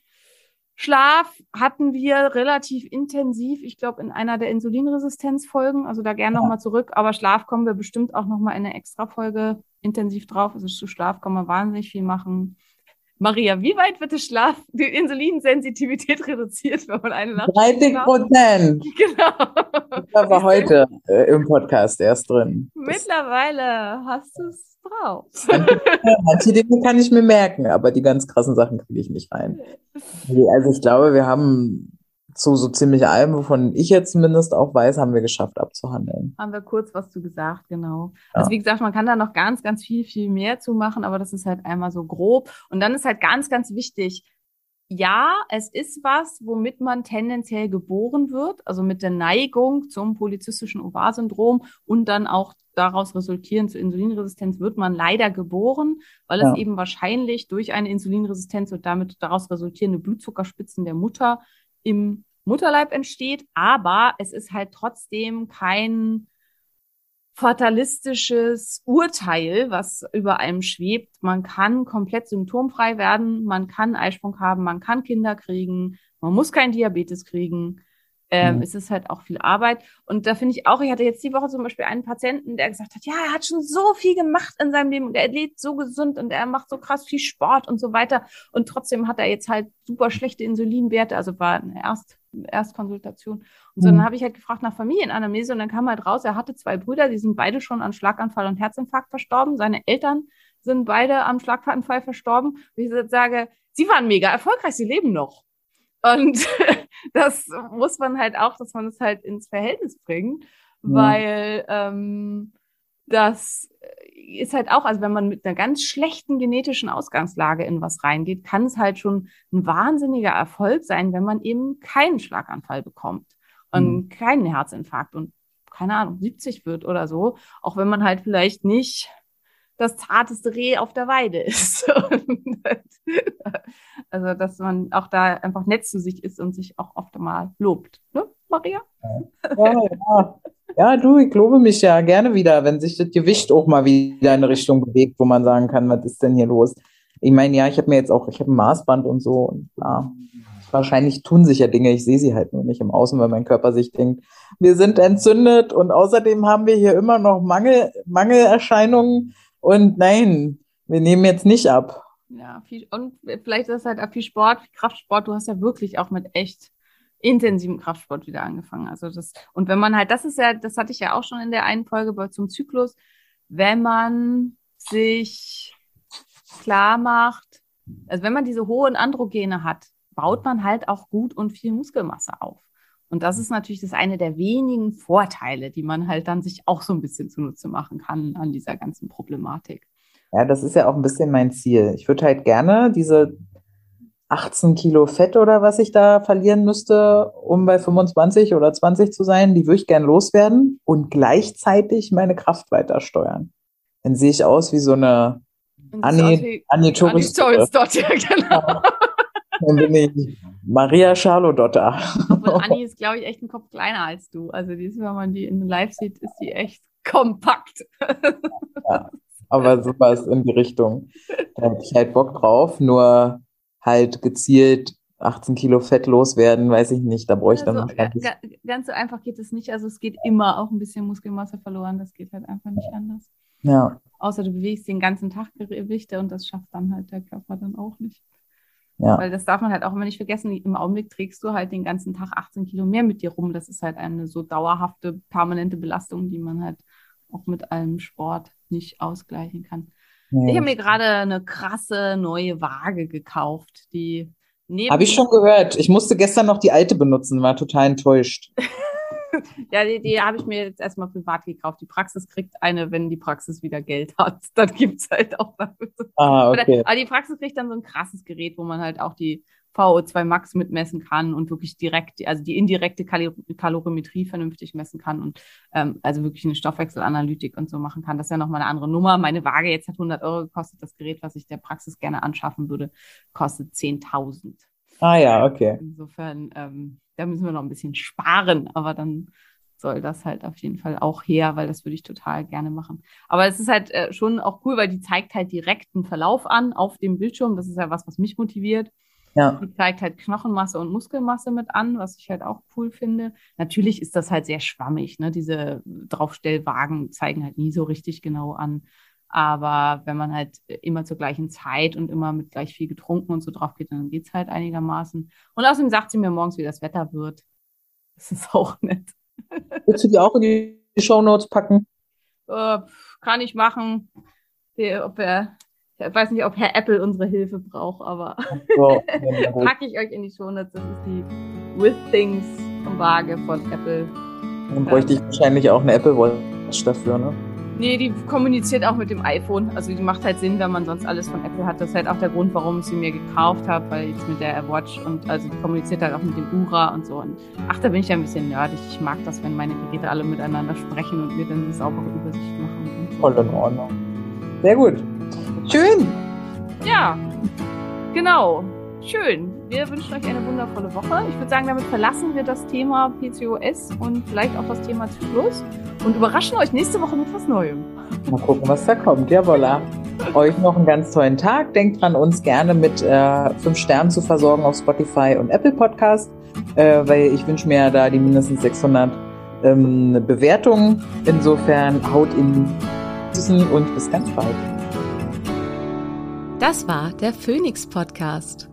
Schlaf hatten wir relativ intensiv, ich glaube, in einer der Insulinresistenzfolgen, also da gerne Ja. nochmal zurück, aber Schlaf kommen wir bestimmt auch nochmal in eine Extra-Folge intensiv drauf. Also zu Schlaf kann man wahnsinnig viel machen. Maria, wie weit wird der Schlaf, die Insulinsensitivität reduziert, wenn man eine Nacht 30 schlaft? Prozent. *laughs* Genau. Das war heute äh, im Podcast erst drin. Mittlerweile hast du es drauf. *laughs* manche Dinge kann ich mir merken, aber die ganz krassen Sachen kriege ich nicht rein. Nee, Also ich glaube, wir haben zu so ziemlich allem, wovon ich jetzt zumindest auch weiß, haben wir geschafft abzuhandeln. Haben wir kurz was zu gesagt, genau. Ja. Also wie gesagt, man kann da noch ganz, ganz viel, viel mehr zu machen, aber das ist halt einmal so grob. Und dann ist halt ganz, ganz wichtig, ja, es ist was, womit man tendenziell geboren wird, also mit der Neigung zum polyzystischen Ovar-Syndrom und dann auch daraus resultierend zur Insulinresistenz wird man leider geboren, weil es Ja. eben wahrscheinlich durch eine Insulinresistenz und damit daraus resultierende Blutzuckerspitzen der Mutter im Mutterleib entsteht, aber es ist halt trotzdem kein fatalistisches Urteil, was über einem schwebt. Man kann komplett symptomfrei werden, man kann Eisprung haben, man kann Kinder kriegen, man muss keinen Diabetes kriegen. Ähm, Mhm. Es ist halt auch viel Arbeit. Und da finde ich auch, ich hatte jetzt die Woche zum Beispiel einen Patienten, der gesagt hat, ja, er hat schon so viel gemacht in seinem Leben und er lebt so gesund und er macht so krass viel Sport und so weiter. Und trotzdem hat er jetzt halt super schlechte Insulinwerte, also war eine Erst, Erstkonsultation. Und so, Mhm. dann habe ich halt gefragt nach Familienanamnese und dann kam halt raus, er hatte zwei Brüder, die sind beide schon an Schlaganfall und Herzinfarkt verstorben. Seine Eltern sind beide am Schlaganfall verstorben. Und ich sage, sie waren mega erfolgreich, sie leben noch. Und *laughs* das muss man halt auch, dass man es halt ins Verhältnis bringt, Ja. weil ähm, das ist halt auch, also wenn man mit einer ganz schlechten genetischen Ausgangslage in was reingeht, kann es halt schon ein wahnsinniger Erfolg sein, wenn man eben keinen Schlaganfall bekommt und keinen Herzinfarkt und keine Ahnung, 70 wird oder so, auch wenn man halt vielleicht nicht das zarteste Reh auf der Weide ist. *laughs* also, dass man auch da einfach nett zu sich ist und sich auch oft mal lobt. Ne, Maria? Ja, ja. Ja, du, ich lobe mich ja gerne wieder, wenn sich das Gewicht auch mal wieder in eine Richtung bewegt, wo man sagen kann, was ist denn hier los? Ich meine, ja, ich habe mir jetzt auch, ich habe ein Maßband und so und klar, wahrscheinlich tun sich ja Dinge, ich sehe sie halt nur nicht im Außen, weil mein Körper sich denkt, wir sind entzündet und außerdem haben wir hier immer noch Mangel, Mangelerscheinungen und nein, wir nehmen jetzt nicht ab. Ja, viel, und vielleicht ist es halt auch viel Sport, viel Kraftsport. Du hast ja wirklich auch mit echt intensivem Kraftsport wieder angefangen. Also das, und wenn man halt, das ist ja, das hatte ich ja auch schon in der einen Folge bei, zum Zyklus, wenn man sich klar macht, also wenn man diese hohen Androgene hat, baut man halt auch gut und viel Muskelmasse auf. Und das ist natürlich das eine der wenigen Vorteile, die man halt dann sich auch so ein bisschen zunutze machen kann an dieser ganzen Problematik. Ja, das ist ja auch ein bisschen mein Ziel. Ich würde halt gerne diese 18 Kilo Fett oder was ich da verlieren müsste, um bei 25 oder 20 zu sein, die würde ich gern loswerden und gleichzeitig meine Kraft weiter steuern. Dann sehe ich aus wie so eine das Anni- Anni Anni ja, genau. Dann bin ich Maria Charlodotter. Und Anni ist, glaube ich, echt ein Kopf kleiner als du. Also die ist, wenn man die in Live sieht, ist die echt kompakt. Aber sowas in die Richtung. Da hätte ich halt Bock drauf, nur halt gezielt 18 Kilo Fett loswerden, weiß ich nicht. Da brauche ich dann Also, ga, wahrscheinlich. ga, ganz so einfach geht es nicht. Also es geht immer auch ein bisschen Muskelmasse verloren. Das geht halt einfach nicht anders. Ja, Außer du bewegst den ganzen Tag Gewichte und das schafft dann halt der Körper dann auch nicht. Ja. Weil das darf man halt auch immer nicht vergessen. Im Augenblick trägst du halt den ganzen Tag 18 Kilo mehr mit dir rum. Das ist halt eine so dauerhafte, permanente Belastung, die man halt auch mit allem Sport nicht ausgleichen kann. Ich Nee. habe mir gerade eine krasse neue Waage gekauft, die neben Habe ich schon gehört. Ich musste gestern noch die alte benutzen, war total enttäuscht. *laughs* *laughs* Ja, die, die habe ich mir jetzt erstmal privat gekauft. Die Praxis kriegt eine, wenn die Praxis wieder Geld hat. *laughs* Dann gibt's halt auch dafür. Ah, okay. Aber die Praxis kriegt dann so ein krasses Gerät, wo man halt auch die VO2 Max mitmessen kann und wirklich direkt, also die indirekte Kali Kalorimetrie vernünftig messen kann und ähm, also wirklich eine Stoffwechselanalytik und so machen kann. Das ist ja nochmal eine andere Nummer. Meine Waage jetzt hat 100 Euro gekostet. Das Gerät, was ich der Praxis gerne anschaffen würde, kostet 10.000. Ah ja, okay. Insofern, ähm, da müssen wir noch ein bisschen sparen, aber dann soll das halt auf jeden Fall auch her, weil das würde ich total gerne machen. Aber es ist halt äh, schon auch cool, weil die zeigt halt direkt einen Verlauf an auf dem Bildschirm. Das ist ja was, was mich motiviert. Ja. Die zeigt halt Knochenmasse und Muskelmasse mit an, was ich halt auch cool finde. Natürlich ist das halt sehr schwammig. Ne? Diese Draufstellwagen zeigen halt nie so richtig genau an. Aber wenn man halt immer zur gleichen Zeit und immer mit gleich viel getrunken und so drauf geht, dann geht's halt einigermaßen. Und außerdem sagt sie mir morgens, wie das Wetter wird. Das ist auch *laughs* nett. Willst du die auch in die Shownotes packen? Äh, kann ich machen. Der, ob er, ich weiß nicht, ob Herr Apple unsere Hilfe braucht, aber *laughs* ja, gut. packe ich euch in die Shownotes. Das ist die With Things Waage von Apple. Dann bräuchte ich wahrscheinlich auch eine Apple Watch dafür, ne? Nee, die kommuniziert auch mit dem iPhone. Also die macht halt Sinn, wenn man sonst alles von Apple hat. Das ist halt auch der Grund, warum ich sie mir gekauft habe, weil jetzt mit der Watch und also die kommuniziert halt auch mit dem Ura und so. Und ach, da bin ich ja ein bisschen nerdig. Ich mag das, wenn meine Geräte alle miteinander sprechen und mir dann eine saubere Übersicht machen. So. Voll in Ordnung. Sehr gut. Schön. Ja, genau. Schön. Wir wünschen euch eine wundervolle Woche. Ich würde sagen, damit verlassen wir das Thema PCOS und vielleicht auch das Thema Zyklus und überraschen euch nächste Woche mit was Neuem. Mal gucken, was da kommt. Jawolla. Euch noch einen ganz tollen Tag. Denkt dran, uns gerne mit äh, fünf Sternen zu versorgen auf Spotify und Apple Podcast, äh, weil ich wünsche mir da die mindestens 600 ähm, Bewertungen. Insofern haut in Tschüssen und bis ganz bald. Das war der Phoenix Podcast.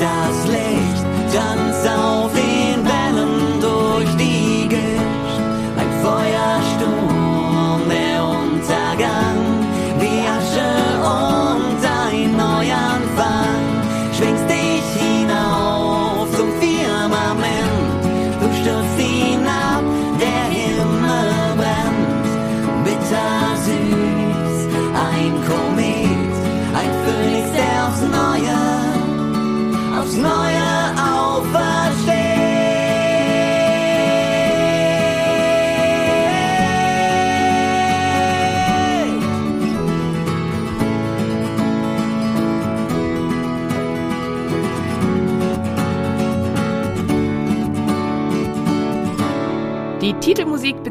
du